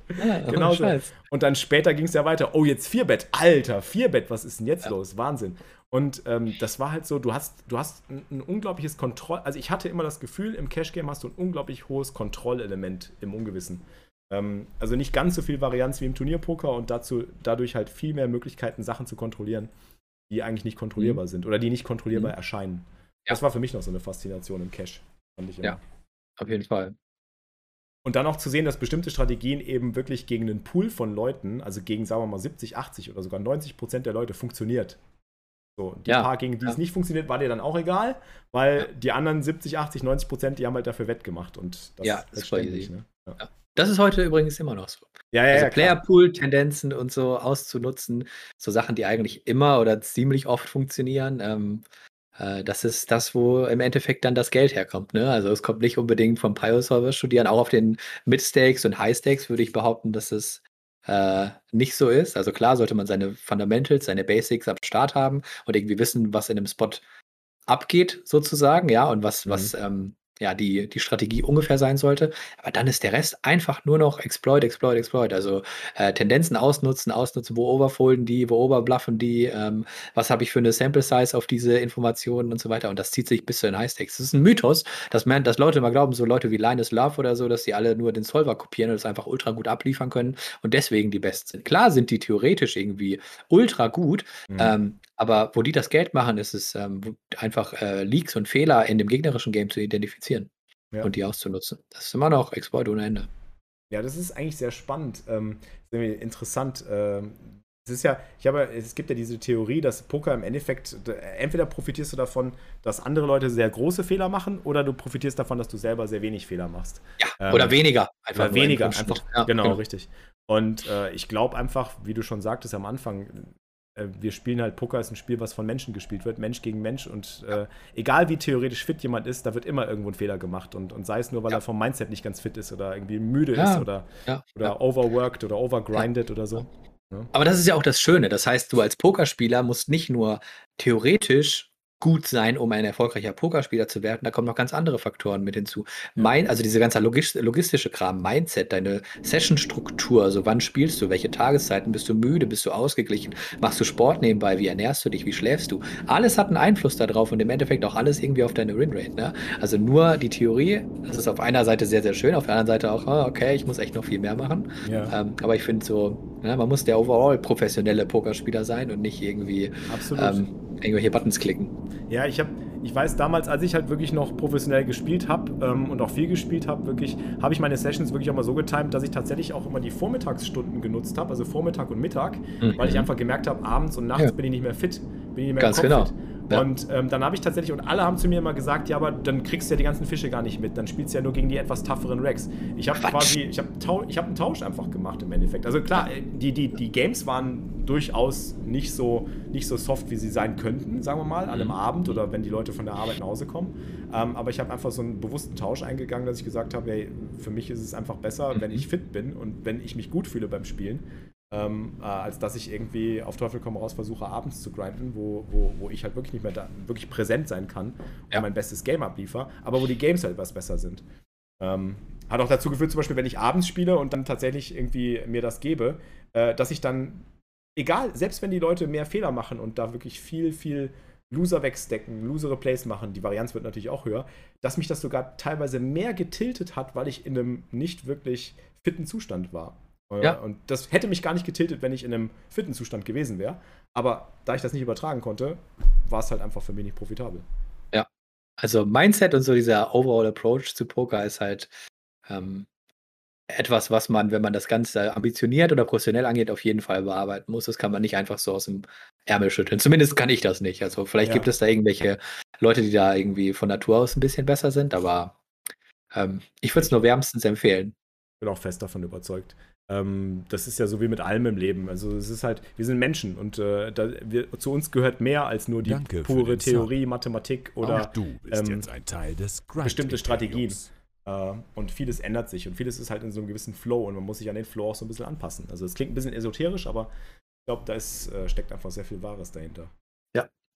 genau so. Und dann später ging es ja weiter. Oh, jetzt vier Bett. Alter, vier Bett, was ist denn jetzt los? Wahnsinn. Und ähm, das war halt so, du hast, du hast ein, ein unglaubliches Kontroll, also ich hatte immer das Gefühl, im Cash-Game hast du ein unglaublich hohes Kontrollelement im Ungewissen. Ähm, also nicht ganz so viel Varianz wie im Turnierpoker und dazu, dadurch halt viel mehr Möglichkeiten, Sachen zu kontrollieren, die eigentlich nicht kontrollierbar mhm. sind oder die nicht kontrollierbar mhm. erscheinen. Das war für mich noch so eine Faszination im Cash.
Fand ich ja, auf jeden Fall.
Und dann auch zu sehen, dass bestimmte Strategien eben wirklich gegen einen Pool von Leuten, also gegen, sagen wir mal, 70, 80 oder sogar 90 Prozent der Leute funktioniert. So, die ja. paar, gegen die ja. es nicht funktioniert, war dir dann auch egal, weil ja. die anderen 70, 80, 90 Prozent, die haben halt dafür wettgemacht. Und
das, ja, das ist ständig, ne? ja. Das ist heute übrigens immer noch so.
Ja, ja,
also ja, Player-Pool-Tendenzen und so auszunutzen, so Sachen, die eigentlich immer oder ziemlich oft funktionieren. Ähm, äh, das ist das, wo im Endeffekt dann das Geld herkommt. Ne? Also es kommt nicht unbedingt vom Pio-Server studieren. Auch auf den Mid-Stakes und High-Stakes würde ich behaupten, dass es äh, nicht so ist. Also klar sollte man seine Fundamentals, seine Basics am Start haben und irgendwie wissen, was in einem Spot abgeht, sozusagen, ja, und was, mhm. was ähm, ja, die, die Strategie ungefähr sein sollte. Aber dann ist der Rest einfach nur noch Exploit, Exploit, Exploit. Also äh, Tendenzen ausnutzen, ausnutzen, wo overfolden die, wo overbluffen die, ähm, was habe ich für eine Sample Size auf diese Informationen und so weiter. Und das zieht sich bis zu den High Stakes. Das ist ein Mythos, dass, man, dass Leute immer glauben, so Leute wie Linus Love oder so, dass die alle nur den Solver kopieren und es einfach ultra gut abliefern können und deswegen die Besten sind. Klar sind die theoretisch irgendwie ultra gut, mhm. ähm, aber wo die das Geld machen, ist es ähm, einfach äh, Leaks und Fehler in dem gegnerischen Game zu identifizieren ja. und die auszunutzen. Das ist immer noch Exploit ohne Ende.
Ja, das ist eigentlich sehr spannend. Ähm, interessant. Ähm, es ist ja, ich habe, es gibt ja diese Theorie, dass Poker im Endeffekt, entweder profitierst du davon, dass andere Leute sehr große Fehler machen, oder du profitierst davon, dass du selber sehr wenig Fehler machst.
Ja, ähm, oder weniger.
Einfach oder weniger, einfach. Ja, genau, genau, richtig. Und äh, ich glaube einfach, wie du schon sagtest am Anfang, äh, wir spielen halt Poker ist ein Spiel, was von Menschen gespielt wird, Mensch gegen Mensch. Und äh, egal wie theoretisch fit jemand ist, da wird immer irgendwo ein Fehler gemacht. Und, und sei es nur, weil ja. er vom Mindset nicht ganz fit ist oder irgendwie müde ja. ist oder, ja. oder overworked oder overgrinded oder so.
Aber das ist ja auch das Schöne. Das heißt, du als Pokerspieler musst nicht nur theoretisch gut sein, um ein erfolgreicher Pokerspieler zu werden. Da kommen noch ganz andere Faktoren mit hinzu. Mein, also diese ganze logistische Kram, Mindset, deine Session-Struktur, also wann spielst du, welche Tageszeiten, bist du müde, bist du ausgeglichen, machst du Sport nebenbei, wie ernährst du dich, wie schläfst du? Alles hat einen Einfluss darauf und im Endeffekt auch alles irgendwie auf deine Winrate. Ne? Also nur die Theorie, das ist auf einer Seite sehr, sehr schön, auf der anderen Seite auch, oh, okay, ich muss echt noch viel mehr machen. Ja. Ähm, aber ich finde so, ne, man muss der overall professionelle Pokerspieler sein und nicht irgendwie ähm, irgendwelche Buttons klicken.
Ja, ich habe, ich weiß damals, als ich halt wirklich noch professionell gespielt habe ähm, und auch viel gespielt habe, wirklich, habe ich meine Sessions wirklich auch mal so getimt, dass ich tatsächlich auch immer die Vormittagsstunden genutzt habe, also Vormittag und Mittag, mhm. weil ich einfach gemerkt habe, abends und nachts ja. bin ich nicht mehr fit, bin ich nicht mehr
Ganz genau.
fit. Ja. Und ähm, dann habe ich tatsächlich, und alle haben zu mir immer gesagt, ja, aber dann kriegst du ja die ganzen Fische gar nicht mit, dann spielst du ja nur gegen die etwas tougheren Racks. Ich habe quasi, ich habe ich hab einen Tausch einfach gemacht im Endeffekt. Also klar, die, die, die Games waren durchaus nicht so, nicht so soft, wie sie sein könnten, sagen wir mal, an einem mhm. Abend oder wenn die Leute von der Arbeit nach Hause kommen. Ähm, aber ich habe einfach so einen bewussten Tausch eingegangen, dass ich gesagt habe, hey, für mich ist es einfach besser, mhm. wenn ich fit bin und wenn ich mich gut fühle beim Spielen, ähm, äh, als dass ich irgendwie auf Teufel komm raus versuche, abends zu grinden, wo, wo, wo ich halt wirklich nicht mehr da, wirklich präsent sein kann und ja. mein bestes Game abliefer, aber wo die Games halt etwas besser sind. Ähm, hat auch dazu geführt, zum Beispiel, wenn ich abends spiele und dann tatsächlich irgendwie mir das gebe, äh, dass ich dann, egal, selbst wenn die Leute mehr Fehler machen und da wirklich viel, viel Loser wegstecken, losere Plays machen, die Varianz wird natürlich auch höher, dass mich das sogar teilweise mehr getiltet hat, weil ich in einem nicht wirklich fitten Zustand war. Äh, ja. Und das hätte mich gar nicht getiltet, wenn ich in einem fitten Zustand gewesen wäre. Aber da ich das nicht übertragen konnte, war es halt einfach für mich nicht profitabel.
Ja. Also Mindset und so dieser Overall Approach zu Poker ist halt ähm, etwas, was man, wenn man das Ganze ambitioniert oder professionell angeht, auf jeden Fall bearbeiten muss. Das kann man nicht einfach so aus dem Ärmel schütteln. Zumindest kann ich das nicht. Also vielleicht ja. gibt es da irgendwelche Leute, die da irgendwie von Natur aus ein bisschen besser sind, aber ähm, ich würde es nur wärmstens empfehlen.
Ich bin auch fest davon überzeugt. Ähm, das ist ja so wie mit allem im Leben. Also es ist halt, wir sind Menschen und äh, da, wir, zu uns gehört mehr als nur die Danke pure Theorie, Sub. Mathematik oder ähm, bestimmte Strategien. Äh, und vieles ändert sich und vieles ist halt in so einem gewissen Flow und man muss sich an den Flow auch so ein bisschen anpassen. Also es klingt ein bisschen esoterisch, aber ich glaube, da ist, äh, steckt einfach sehr viel Wahres dahinter.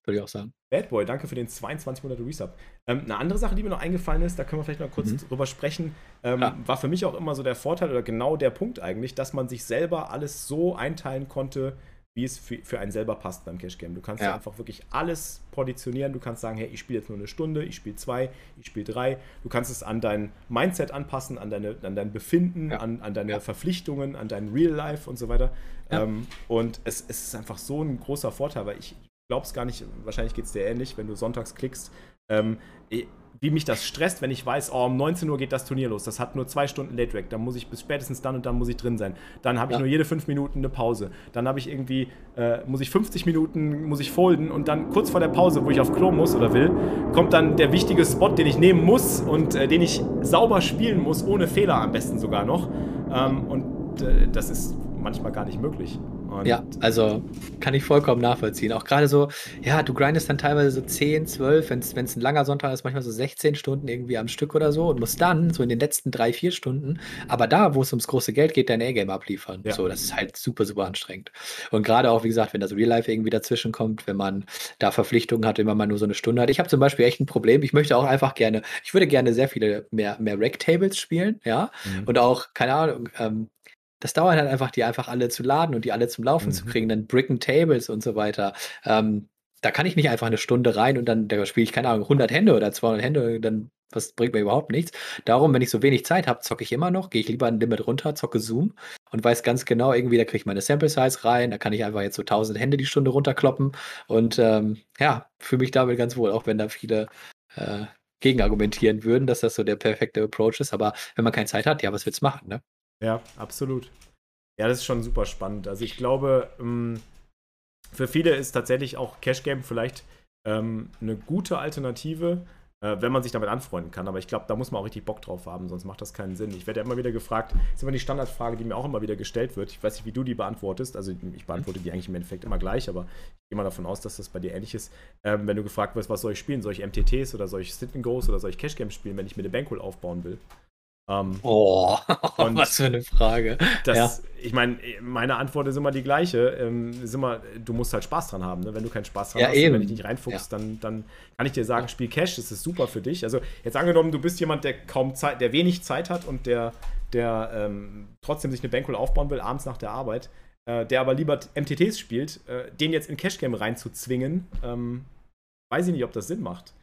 Würde ich auch sagen.
Bad Boy, danke für den 22 Monate Resub. Ähm, eine andere Sache, die mir noch eingefallen ist, da können wir vielleicht noch kurz mhm. drüber sprechen, ähm, ja. war für mich auch immer so der Vorteil oder genau der Punkt eigentlich, dass man sich selber alles so einteilen konnte, wie es für, für einen selber passt beim Cash Game. Du kannst ja. einfach wirklich alles positionieren. Du kannst sagen, hey, ich spiele jetzt nur eine Stunde, ich spiele zwei, ich spiele drei. Du kannst es an dein Mindset anpassen, an, deine, an dein Befinden, ja. an, an deine ja. Verpflichtungen, an dein Real Life und so weiter. Ähm, und es, es, ist einfach so ein großer Vorteil, weil ich glaube es gar nicht, wahrscheinlich geht es dir ähnlich, wenn du sonntags klickst. Ähm, wie mich das stresst, wenn ich weiß, oh, um 19 Uhr geht das Turnier los. Das hat nur zwei Stunden Late Rack. Dann muss ich bis spätestens dann und dann muss ich drin sein. Dann habe ich ja. nur jede fünf Minuten eine Pause. Dann habe ich irgendwie, äh, muss ich 50 Minuten, muss ich folden und dann kurz vor der Pause, wo ich auf Klo muss oder will, kommt dann der wichtige Spot, den ich nehmen muss und äh, den ich sauber spielen muss, ohne Fehler am besten sogar noch. Ähm, und äh, das ist manchmal gar nicht möglich.
Und ja, also kann ich vollkommen nachvollziehen. Auch gerade so, ja, du grindest dann teilweise so 10, 12, wenn es ein langer Sonntag ist, manchmal so 16 Stunden irgendwie am Stück oder so und musst dann so in den letzten drei, vier Stunden, aber da, wo es ums große Geld geht, dein A-Game abliefern. Ja. So, das ist halt super, super anstrengend. Und gerade auch, wie gesagt, wenn das Real Life irgendwie dazwischen kommt, wenn man da Verpflichtungen hat, wenn man nur so eine Stunde hat. Ich habe zum Beispiel echt ein Problem. Ich möchte auch einfach gerne, ich würde gerne sehr viele mehr, mehr Rack-Tables spielen, ja. Mhm. Und auch, keine Ahnung, ähm, das dauert halt einfach, die einfach alle zu laden und die alle zum Laufen mhm. zu kriegen, dann Bricken Tables und so weiter. Ähm, da kann ich nicht einfach eine Stunde rein und dann da spiele ich, keine Ahnung, 100 Hände oder 200 Hände, dann was bringt mir überhaupt nichts. Darum, wenn ich so wenig Zeit habe, zocke ich immer noch, gehe ich lieber ein Limit runter, zocke Zoom und weiß ganz genau, irgendwie, da kriege ich meine Sample Size rein, da kann ich einfach jetzt so 1000 Hände die Stunde runterkloppen und ähm, ja, fühle mich damit ganz wohl, auch wenn da viele äh, gegenargumentieren würden, dass das so der perfekte Approach ist. Aber wenn man keine Zeit hat, ja, was willst du machen, ne?
Ja, absolut. Ja, das ist schon super spannend. Also ich glaube, ähm, für viele ist tatsächlich auch Cash Game vielleicht ähm, eine gute Alternative, äh, wenn man sich damit anfreunden kann. Aber ich glaube, da muss man auch richtig Bock drauf haben, sonst macht das keinen Sinn. Ich werde ja immer wieder gefragt, das ist immer die Standardfrage, die mir auch immer wieder gestellt wird. Ich weiß nicht, wie du die beantwortest. Also ich beantworte die eigentlich im Endeffekt immer gleich, aber ich gehe mal davon aus, dass das bei dir ähnlich ist. Ähm, wenn du gefragt wirst, was soll ich spielen? Soll ich MTTs oder soll ich Sit and Goes oder soll ich Cash Games spielen, wenn ich mir eine Bankroll aufbauen will?
Ähm, oh, was für eine Frage.
Das, ja. Ich meine, meine Antwort ist immer die gleiche. Ähm, ist immer, du musst halt Spaß dran haben. Ne? Wenn du keinen Spaß dran
ja,
hast,
eben.
wenn dich nicht reinfuchst, ja. dann, dann kann ich dir sagen, spiel Cash, das ist super für dich. Also jetzt angenommen, du bist jemand, der kaum Zeit, der wenig Zeit hat und der, der ähm, trotzdem sich eine Bankroll aufbauen will, abends nach der Arbeit, äh, der aber lieber MTTs spielt, äh, den jetzt in Cash Game reinzuzwingen, ähm, weiß ich nicht, ob das Sinn macht.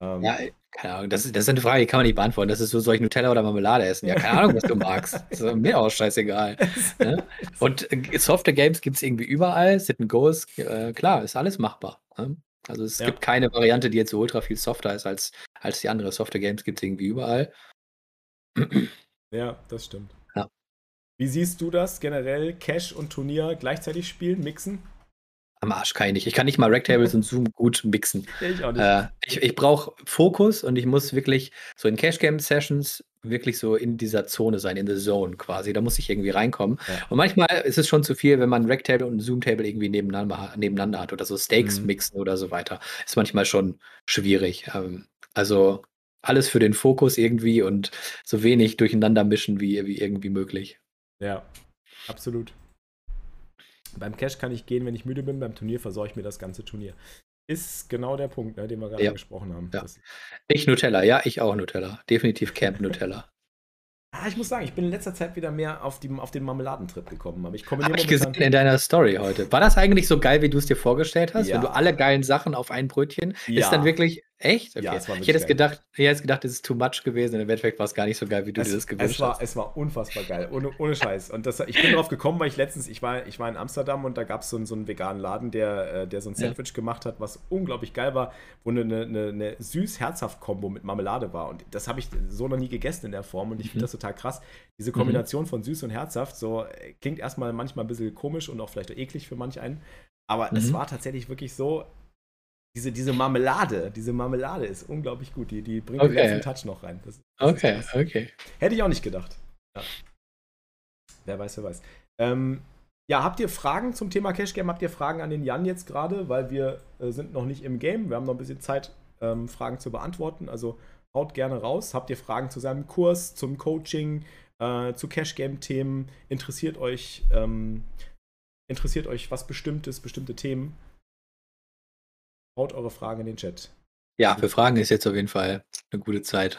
Ähm, ja, keine Ahnung, das ist, das ist eine Frage, die kann man nicht beantworten. Das ist so, soll ich Nutella oder Marmelade essen? Ja, keine Ahnung, was du magst. Mir auch scheißegal. ne? Und äh, Software Games gibt es irgendwie überall. Sit and Go ist, äh, klar, ist alles machbar. Ne? Also es ja. gibt keine Variante, die jetzt so ultra viel softer ist als, als die andere. Software Games gibt es irgendwie überall.
ja, das stimmt. Ja. Wie siehst du das generell? Cash und Turnier gleichzeitig spielen, mixen?
Am Arsch kann ich nicht. Ich kann nicht mal Rectables und Zoom gut mixen.
Ich auch nicht. Äh,
ich ich brauche Fokus und ich muss wirklich so in Cash Game Sessions wirklich so in dieser Zone sein, in the Zone quasi. Da muss ich irgendwie reinkommen. Ja. Und manchmal ist es schon zu viel, wenn man Rectable und Zoom-Table irgendwie nebeneinander, nebeneinander hat oder so Stakes mhm. mixen oder so weiter. Ist manchmal schon schwierig. Ähm, also alles für den Fokus irgendwie und so wenig durcheinander mischen wie, wie irgendwie möglich.
Ja, absolut. Beim Cash kann ich gehen, wenn ich müde bin, beim Turnier versorge ich mir das ganze Turnier. Ist genau der Punkt, ne, den wir gerade ja. gesprochen haben.
Ja. Ich Nutella, ja, ich auch Nutella. Definitiv Camp Nutella.
Ah, ich muss sagen, ich bin in letzter Zeit wieder mehr auf, die, auf den Marmeladentrip gekommen. Aber ich komme
Habe ich gesehen in deiner Story heute. War das eigentlich so geil, wie du es dir vorgestellt hast? Ja. Wenn du alle geilen Sachen auf ein Brötchen, ist dann wirklich echt? Okay. Ja, es war ich hätte es gedacht, ich hätte gedacht, es ist too much gewesen. In Endeffekt war es gar nicht so geil, wie du es, dir das gewünscht
es war,
hast.
Es war unfassbar geil, ohne, ohne Scheiß. Und das, ich bin darauf gekommen, weil ich letztens, ich war, ich war in Amsterdam und da gab es so, so einen veganen Laden, der, äh, der so ein Sandwich gemacht hat, was unglaublich geil war, wo eine, eine, eine süß-herzhaft-Kombo mit Marmelade war. Und das habe ich so noch nie gegessen in der Form und ich finde mhm. das total krass. Diese Kombination mhm. von süß und herzhaft, so äh, klingt erstmal manchmal ein bisschen komisch und auch vielleicht eklig für manch einen. Aber mhm. es war tatsächlich wirklich so, diese, diese Marmelade, diese Marmelade ist unglaublich gut. Die, die bringt okay. den letzten Touch noch rein. Das,
das okay, okay.
Hätte ich auch nicht gedacht. Ja. Wer weiß, wer weiß. Ähm, ja, habt ihr Fragen zum Thema Cash Game? Habt ihr Fragen an den Jan jetzt gerade? Weil wir äh, sind noch nicht im Game. Wir haben noch ein bisschen Zeit, ähm, Fragen zu beantworten. Also haut gerne raus. Habt ihr Fragen zu seinem Kurs, zum Coaching, äh, zu Cash Game Themen? Interessiert euch, ähm, interessiert euch was Bestimmtes, bestimmte Themen? Haut eure Fragen in den Chat.
Ja, für Fragen ist jetzt auf jeden Fall eine gute Zeit.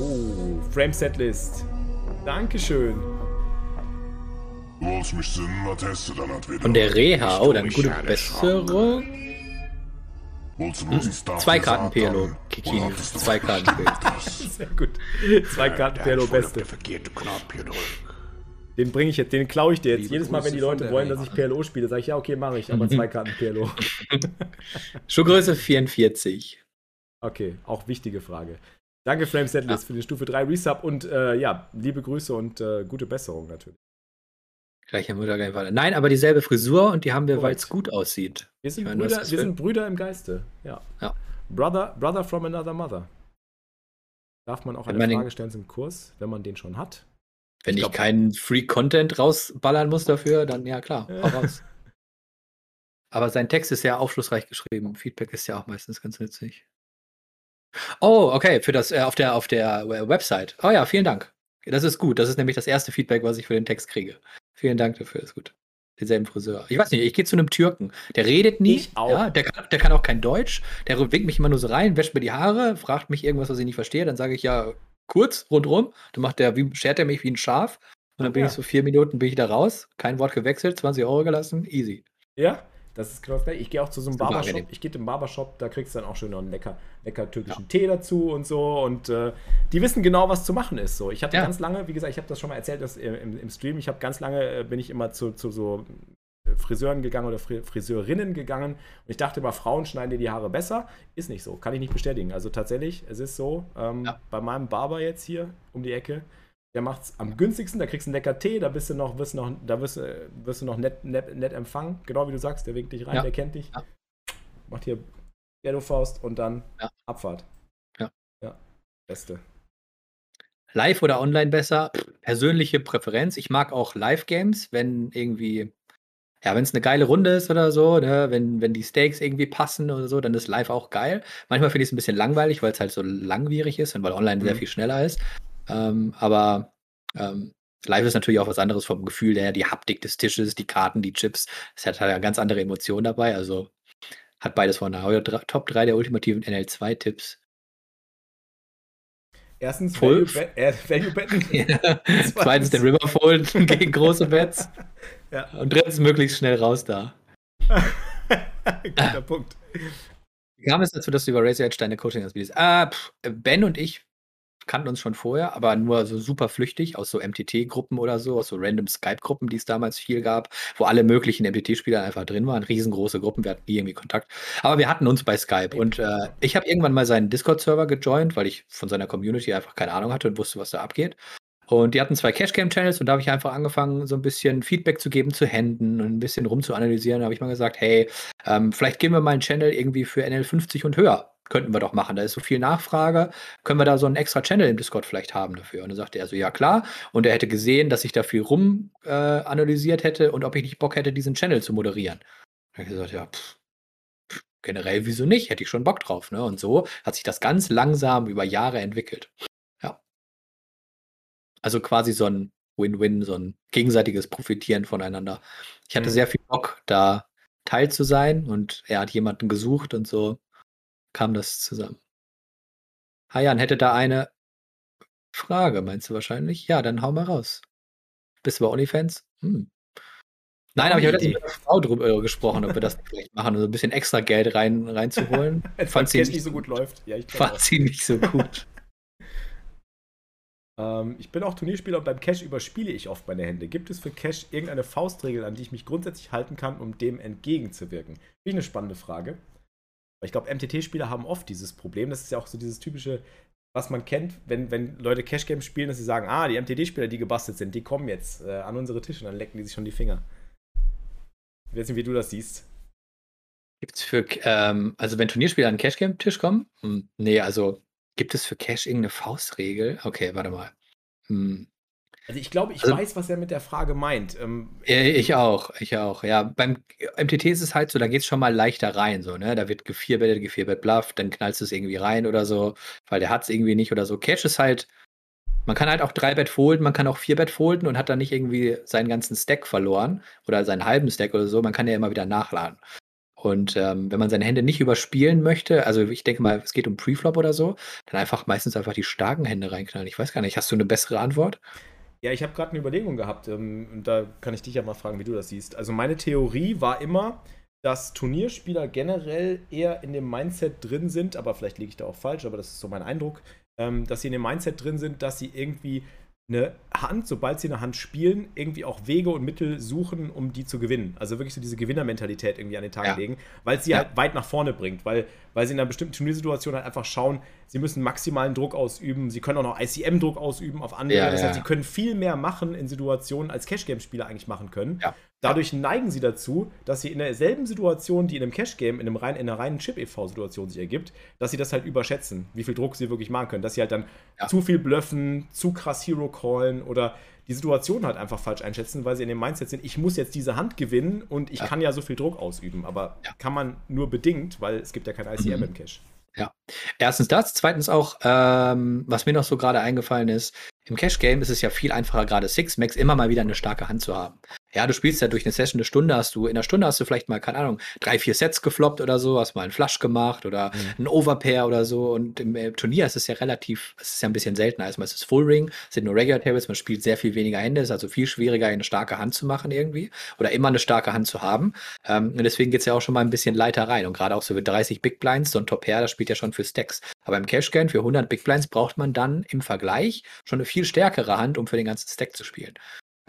Oh, Frame Setlist. Dankeschön.
Von der Reha, oh, dann gute Besserung. Hm. Zwei Karten PLO, Kikini. Zwei Karten PLO.
Sehr gut. Zwei Karten PLO, beste. Den bringe ich jetzt, den klaue ich dir jetzt. Liebe Jedes Mal, wenn die Leute wollen, dass ich PLO spiele, sage ich, ja, okay, mache ich, aber zwei Karten PLO.
Schuhgröße 44.
Okay, auch wichtige Frage. Danke, Flame Setlist, ja. für den Stufe 3 Resub und äh, ja, liebe Grüße und äh, gute Besserung natürlich.
Gleicher Mutter, gleich weiter. Nein, aber dieselbe Frisur und die haben wir, weil es gut aussieht.
Wir sind, meine, Brüder, wir sind Brüder im Geiste. Ja. ja. Brother, brother from another mother. Darf man auch eine Frage stellen zum Kurs, wenn man den schon hat?
Wenn ich, ich keinen Free-Content rausballern muss dafür, dann ja klar, raus. Aber sein Text ist ja aufschlussreich geschrieben. Feedback ist ja auch meistens ganz nützlich. Oh, okay, für das äh, auf der auf der Website. Oh ja, vielen Dank. Das ist gut. Das ist nämlich das erste Feedback, was ich für den Text kriege. Vielen Dank dafür, ist gut. Denselben Friseur. Ich weiß nicht, ich gehe zu einem Türken. Der redet nie. Ich auch. Ja, der, kann, der kann auch kein Deutsch. Der winkt mich immer nur so rein, wäscht mir die Haare, fragt mich irgendwas, was ich nicht verstehe. Dann sage ich ja, kurz, rundrum. Dann macht der, wie, schert er mich wie ein Schaf. Und dann bin ja. ich so vier Minuten, bin ich da raus. Kein Wort gewechselt, 20 Euro gelassen, easy.
Ja, das ist genau das gleiche. Ich gehe auch zu so einem Barbershop. Ich gehe im Barbershop, da kriegst du dann auch schön noch einen lecker, lecker türkischen ja. Tee dazu und so. Und äh, die wissen genau, was zu machen ist. So, ich hatte ja. ganz lange, wie gesagt, ich habe das schon mal erzählt dass, im, im Stream. Ich habe ganz lange äh, bin ich immer zu, zu so Friseuren gegangen oder Friseurinnen gegangen und ich dachte immer, Frauen schneiden dir die Haare besser. Ist nicht so, kann ich nicht bestätigen. Also tatsächlich, es ist so, ähm, ja. bei meinem Barber jetzt hier um die Ecke, der macht es am günstigsten, da kriegst du einen lecker Tee, da bist du noch, wirst noch, da wirst, wirst du noch nett, nett, nett empfangen, genau wie du sagst, der winkt dich rein, ja. der kennt dich. Ja. Macht hier Ghetto-Faust und dann Abfahrt.
Ja.
Ja, beste.
Live oder online besser? Persönliche Präferenz. Ich mag auch Live-Games, wenn irgendwie ja, wenn es eine geile Runde ist oder so, ne, wenn, wenn die Stakes irgendwie passen oder so, dann ist live auch geil. Manchmal finde ich es ein bisschen langweilig, weil es halt so langwierig ist und weil online mhm. sehr viel schneller ist. Ähm, aber ähm, live ist natürlich auch was anderes vom Gefühl her, die Haptik des Tisches, die Karten, die Chips. Es hat halt eine ganz andere Emotion dabei. Also hat beides vorne. Top 3 der ultimativen NL2-Tipps.
Erstens Value, äh, Value Betten.
ja. Zweitens den River Fold gegen große Bets. ja. Und drittens möglichst schnell raus da.
Guter Punkt.
Wie kam es dazu, dass du über Razor Edge deine Coaching anbietest? Ah, ben und ich kannten uns schon vorher, aber nur so super flüchtig aus so MTT-Gruppen oder so, aus so random Skype-Gruppen, die es damals viel gab, wo alle möglichen MTT-Spieler einfach drin waren. Riesengroße Gruppen, wir hatten nie irgendwie Kontakt. Aber wir hatten uns bei Skype und äh, ich habe irgendwann mal seinen Discord-Server gejoint, weil ich von seiner Community einfach keine Ahnung hatte und wusste, was da abgeht. Und die hatten zwei Cash-Game-Channels und da habe ich einfach angefangen, so ein bisschen Feedback zu geben zu Händen und ein bisschen rumzuanalysieren. Da habe ich mal gesagt, hey, ähm, vielleicht geben wir mal einen Channel irgendwie für NL50 und höher könnten wir doch machen. Da ist so viel Nachfrage. Können wir da so einen extra Channel im Discord vielleicht haben dafür? Und dann sagte er so, ja klar. Und er hätte gesehen, dass ich da viel rum äh, analysiert hätte und ob ich nicht Bock hätte, diesen Channel zu moderieren. Da habe ich gesagt, ja, pff, pff, generell wieso nicht? Hätte ich schon Bock drauf. Ne? Und so hat sich das ganz langsam über Jahre entwickelt. Ja. Also quasi so ein Win-Win, so ein gegenseitiges Profitieren voneinander. Ich hatte mhm. sehr viel Bock, da Teil zu sein und er hat jemanden gesucht und so kam das zusammen. Hayan hätte da eine Frage, meinst du wahrscheinlich? Ja, dann hau mal raus. Bist du bei OnlyFans? Hm. Nein, aber ich habe mit einer Frau drüber äh, gesprochen, ob wir das vielleicht machen, um so ein bisschen extra Geld rein, reinzuholen.
fand sie nicht so gut läuft.
Ja, ich fand sie nicht so gut.
ähm, ich bin auch Turnierspieler und beim Cash überspiele ich oft meine Hände. Gibt es für Cash irgendeine Faustregel, an die ich mich grundsätzlich halten kann, um dem entgegenzuwirken? Finde ich eine spannende Frage. Ich glaube, MTT-Spieler haben oft dieses Problem. Das ist ja auch so dieses typische, was man kennt, wenn, wenn Leute Cash Games spielen, dass sie sagen, ah, die MTT-Spieler, die gebastelt sind, die kommen jetzt äh, an unsere Tische und dann lecken die sich schon die Finger. Ich weiß nicht, wie du das siehst.
Gibt es für, ähm, also wenn Turnierspieler an Cash Game-Tisch kommen? Hm, nee, also gibt es für Cash irgendeine Faustregel? Okay, warte mal. Hm.
Also ich glaube, ich also, weiß, was er mit der Frage meint. Ähm,
ich auch, ich auch. Ja, beim MTT ist es halt so, da geht es schon mal leichter rein, so, ne? Da wird gevierbettet, gevierbett bluff, dann knallst du es irgendwie rein oder so, weil der hat es irgendwie nicht oder so. Cash ist halt, man kann halt auch drei Bett folden, man kann auch vier Bett folden und hat dann nicht irgendwie seinen ganzen Stack verloren oder seinen halben Stack oder so. Man kann ja immer wieder nachladen. Und ähm, wenn man seine Hände nicht überspielen möchte, also ich denke mal, es geht um Preflop oder so, dann einfach meistens einfach die starken Hände reinknallen. Ich weiß gar nicht, hast du eine bessere Antwort?
Ja, ich habe gerade eine Überlegung gehabt ähm, und da kann ich dich ja mal fragen, wie du das siehst. Also meine Theorie war immer, dass Turnierspieler generell eher in dem Mindset drin sind, aber vielleicht liege ich da auch falsch, aber das ist so mein Eindruck, ähm, dass sie in dem Mindset drin sind, dass sie irgendwie eine Hand, sobald sie eine Hand spielen, irgendwie auch Wege und Mittel suchen, um die zu gewinnen. Also wirklich so diese Gewinnermentalität irgendwie an den Tag ja. legen, weil es sie ja. halt weit nach vorne bringt, weil, weil sie in einer bestimmten Turniersituation halt einfach schauen, sie müssen maximalen Druck ausüben, sie können auch noch ICM-Druck ausüben auf andere. Ja, das heißt, sie können viel mehr machen in Situationen, als Cash-Game-Spieler eigentlich machen können. Dadurch neigen sie dazu, dass sie in derselben Situation, die in einem Cash-Game, in, einem rein, in einer reinen Chip-EV-Situation sich ergibt, dass sie das halt überschätzen, wie viel Druck sie wirklich machen können. Dass sie halt dann ja. zu viel bluffen, zu krass Hero callen oder die Situation halt einfach falsch einschätzen, weil sie in dem Mindset sind, ich muss jetzt diese Hand gewinnen und ich ja. kann ja so viel Druck ausüben. Aber ja. kann man nur bedingt, weil es gibt ja kein ICM mhm. im Cash.
Ja, erstens das, zweitens auch, ähm, was mir noch so gerade eingefallen ist, im Cash-Game ist es ja viel einfacher, gerade Six Max immer mal wieder eine starke Hand zu haben. Ja, du spielst ja durch eine Session eine Stunde, hast du, in einer Stunde hast du vielleicht mal, keine Ahnung, drei, vier Sets gefloppt oder so, hast mal einen Flush gemacht oder mhm. ein Overpair oder so. Und im, im, Turnier ist es ja relativ, es ist ja ein bisschen seltener. Also es ist Full Ring, es sind nur Regular Tables, man spielt sehr viel weniger Hände, es ist also viel schwieriger, eine starke Hand zu machen irgendwie oder immer eine starke Hand zu haben. Ähm, und deswegen geht es ja auch schon mal ein bisschen leiter rein. Und gerade auch so mit 30 Big Blinds, so ein Top Pair, das spielt ja schon für Stacks. Aber im Cash Game für 100 Big Blinds braucht man dann im Vergleich schon eine viel stärkere Hand, um für den ganzen Stack zu spielen.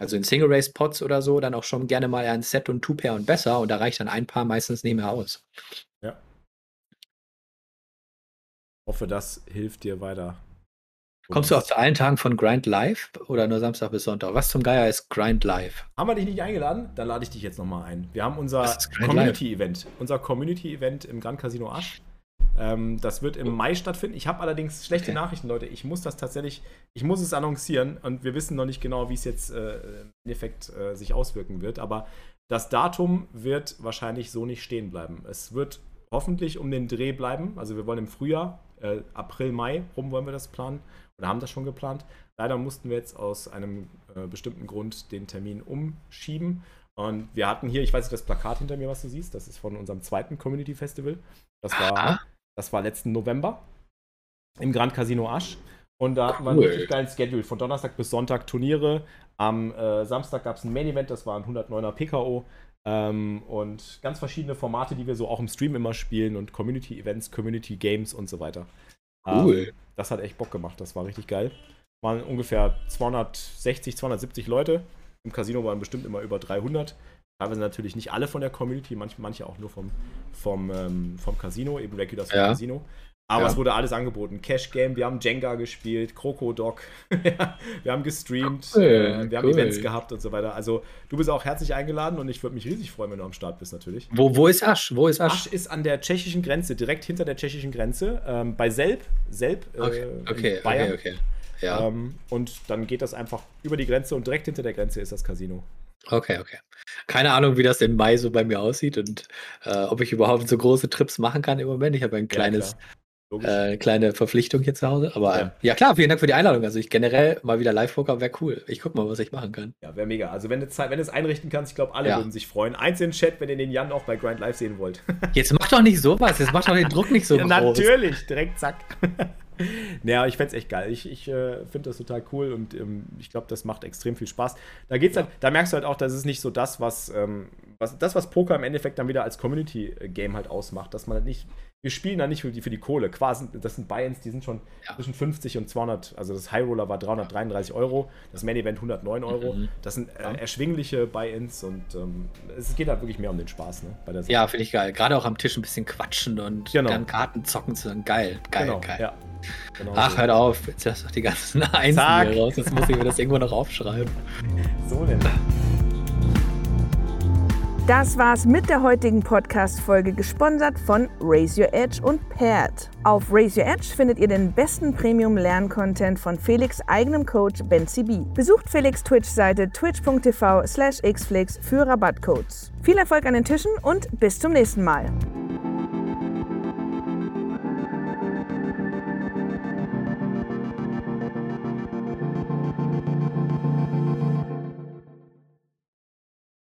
Also in Single Race Pots oder so, dann auch schon gerne mal ein Set und Two-Pair und besser und da reicht dann ein Paar meistens nicht mehr aus.
Ja. Ich hoffe, das hilft dir weiter.
Kommst du auch zu allen Tagen von Grind Live oder nur Samstag bis Sonntag? Was zum Geier ist Grind Live?
Haben wir dich nicht eingeladen? Dann lade ich dich jetzt nochmal ein. Wir haben unser Community-Event. Unser Community-Event im Grand Casino Asch. Ähm, das wird im Mai stattfinden. Ich habe allerdings schlechte. Nachrichten, Leute. Ich muss das tatsächlich, ich muss es annoncieren und wir wissen noch nicht genau, wie es jetzt äh, im Endeffekt äh, sich auswirken wird. Aber das Datum wird wahrscheinlich so nicht stehen bleiben. Es wird hoffentlich um den Dreh bleiben. Also wir wollen im Frühjahr, äh, April, Mai rum wollen wir das planen oder haben das schon geplant. Leider mussten wir jetzt aus einem äh, bestimmten Grund den Termin umschieben. Und wir hatten hier, ich weiß nicht, das Plakat hinter mir, was du siehst, das ist von unserem zweiten Community Festival. Das war, das war letzten November im Grand Casino Asch. Und da hatten wir einen richtig geilen Schedule. Von Donnerstag bis Sonntag Turniere. Am äh, Samstag gab es ein Main Event, das war ein 109er PKO. Ähm, und ganz verschiedene Formate, die wir so auch im Stream immer spielen und Community-Events, Community-Games und so weiter.
Cool. Ähm,
das hat echt Bock gemacht, das war richtig geil. Waren ungefähr 260, 270 Leute. Im Casino waren bestimmt immer über 300. Teilweise natürlich nicht alle von der Community, manche, manche auch nur vom, vom, ähm, vom Casino, eben Regulars ja. Casino. Aber ja. es wurde alles angeboten. Cash Game, wir haben Jenga gespielt, Krokodok, wir haben gestreamt, cool, äh, wir cool. haben Events gehabt und so weiter. Also du bist auch herzlich eingeladen und ich würde mich riesig freuen, wenn du am Start bist natürlich.
Wo, wo ist Asch? Wo ist Asch? Asch
ist an der tschechischen Grenze, direkt hinter der tschechischen Grenze, ähm, bei Selb, Selb
äh, okay, okay, Bayern. Okay, okay.
Ja. Ähm, und dann geht das einfach über die Grenze und direkt hinter der Grenze ist das Casino.
Okay, okay. Keine Ahnung, wie das im Mai so bei mir aussieht und äh, ob ich überhaupt so große Trips machen kann im Moment. Ich habe ein kleines ja, äh, kleine Verpflichtung hier zu Hause. Aber ja. ja. klar, vielen Dank für die Einladung. Also ich generell mal wieder Live-Poker wäre cool. Ich guck mal, was ich machen kann.
Ja, wäre mega. Also wenn du wenn es einrichten kannst, ich glaube, alle ja. würden sich freuen. Eins in den Chat, wenn ihr den Jan auch bei Grind Live sehen wollt.
Jetzt mach doch nicht sowas. Jetzt mach doch den Druck nicht so ja,
groß. Natürlich, direkt zack. naja, ich fände es echt geil. Ich, ich äh, finde das total cool und ähm, ich glaube, das macht extrem viel Spaß. Da geht's halt, da merkst du halt auch, dass es nicht so das, was, ähm, was das, was Poker im Endeffekt dann wieder als Community-Game halt ausmacht, dass man halt nicht wir spielen da nicht für die, für die Kohle. Quasi, das sind Buy-ins, die sind schon ja. zwischen 50 und 200. Also das High Roller war 333 Euro, das Main Event 109 Euro. Mhm. Das sind äh, erschwingliche Buy-ins und ähm, es geht halt wirklich mehr um den Spaß. Ne,
ja, finde ich geil. Gerade auch am Tisch ein bisschen quatschen und genau. dann Karten zocken zu sein. Geil, geil, genau, geil. Ja. Genau Ach, so. hört auf. Jetzt hast du die ganzen Einsen hier raus. Jetzt muss ich mir das irgendwo noch aufschreiben. So denn.
Das war's mit der heutigen Podcast-Folge, gesponsert von Raise Your Edge und Paired. Auf Raise Your Edge findet ihr den besten Premium-Lern-Content von Felix' eigenem Coach Ben CB. Besucht Felix' Twitch-Seite twitch.tv/xflix für Rabattcodes. Viel Erfolg an den Tischen und bis zum nächsten Mal.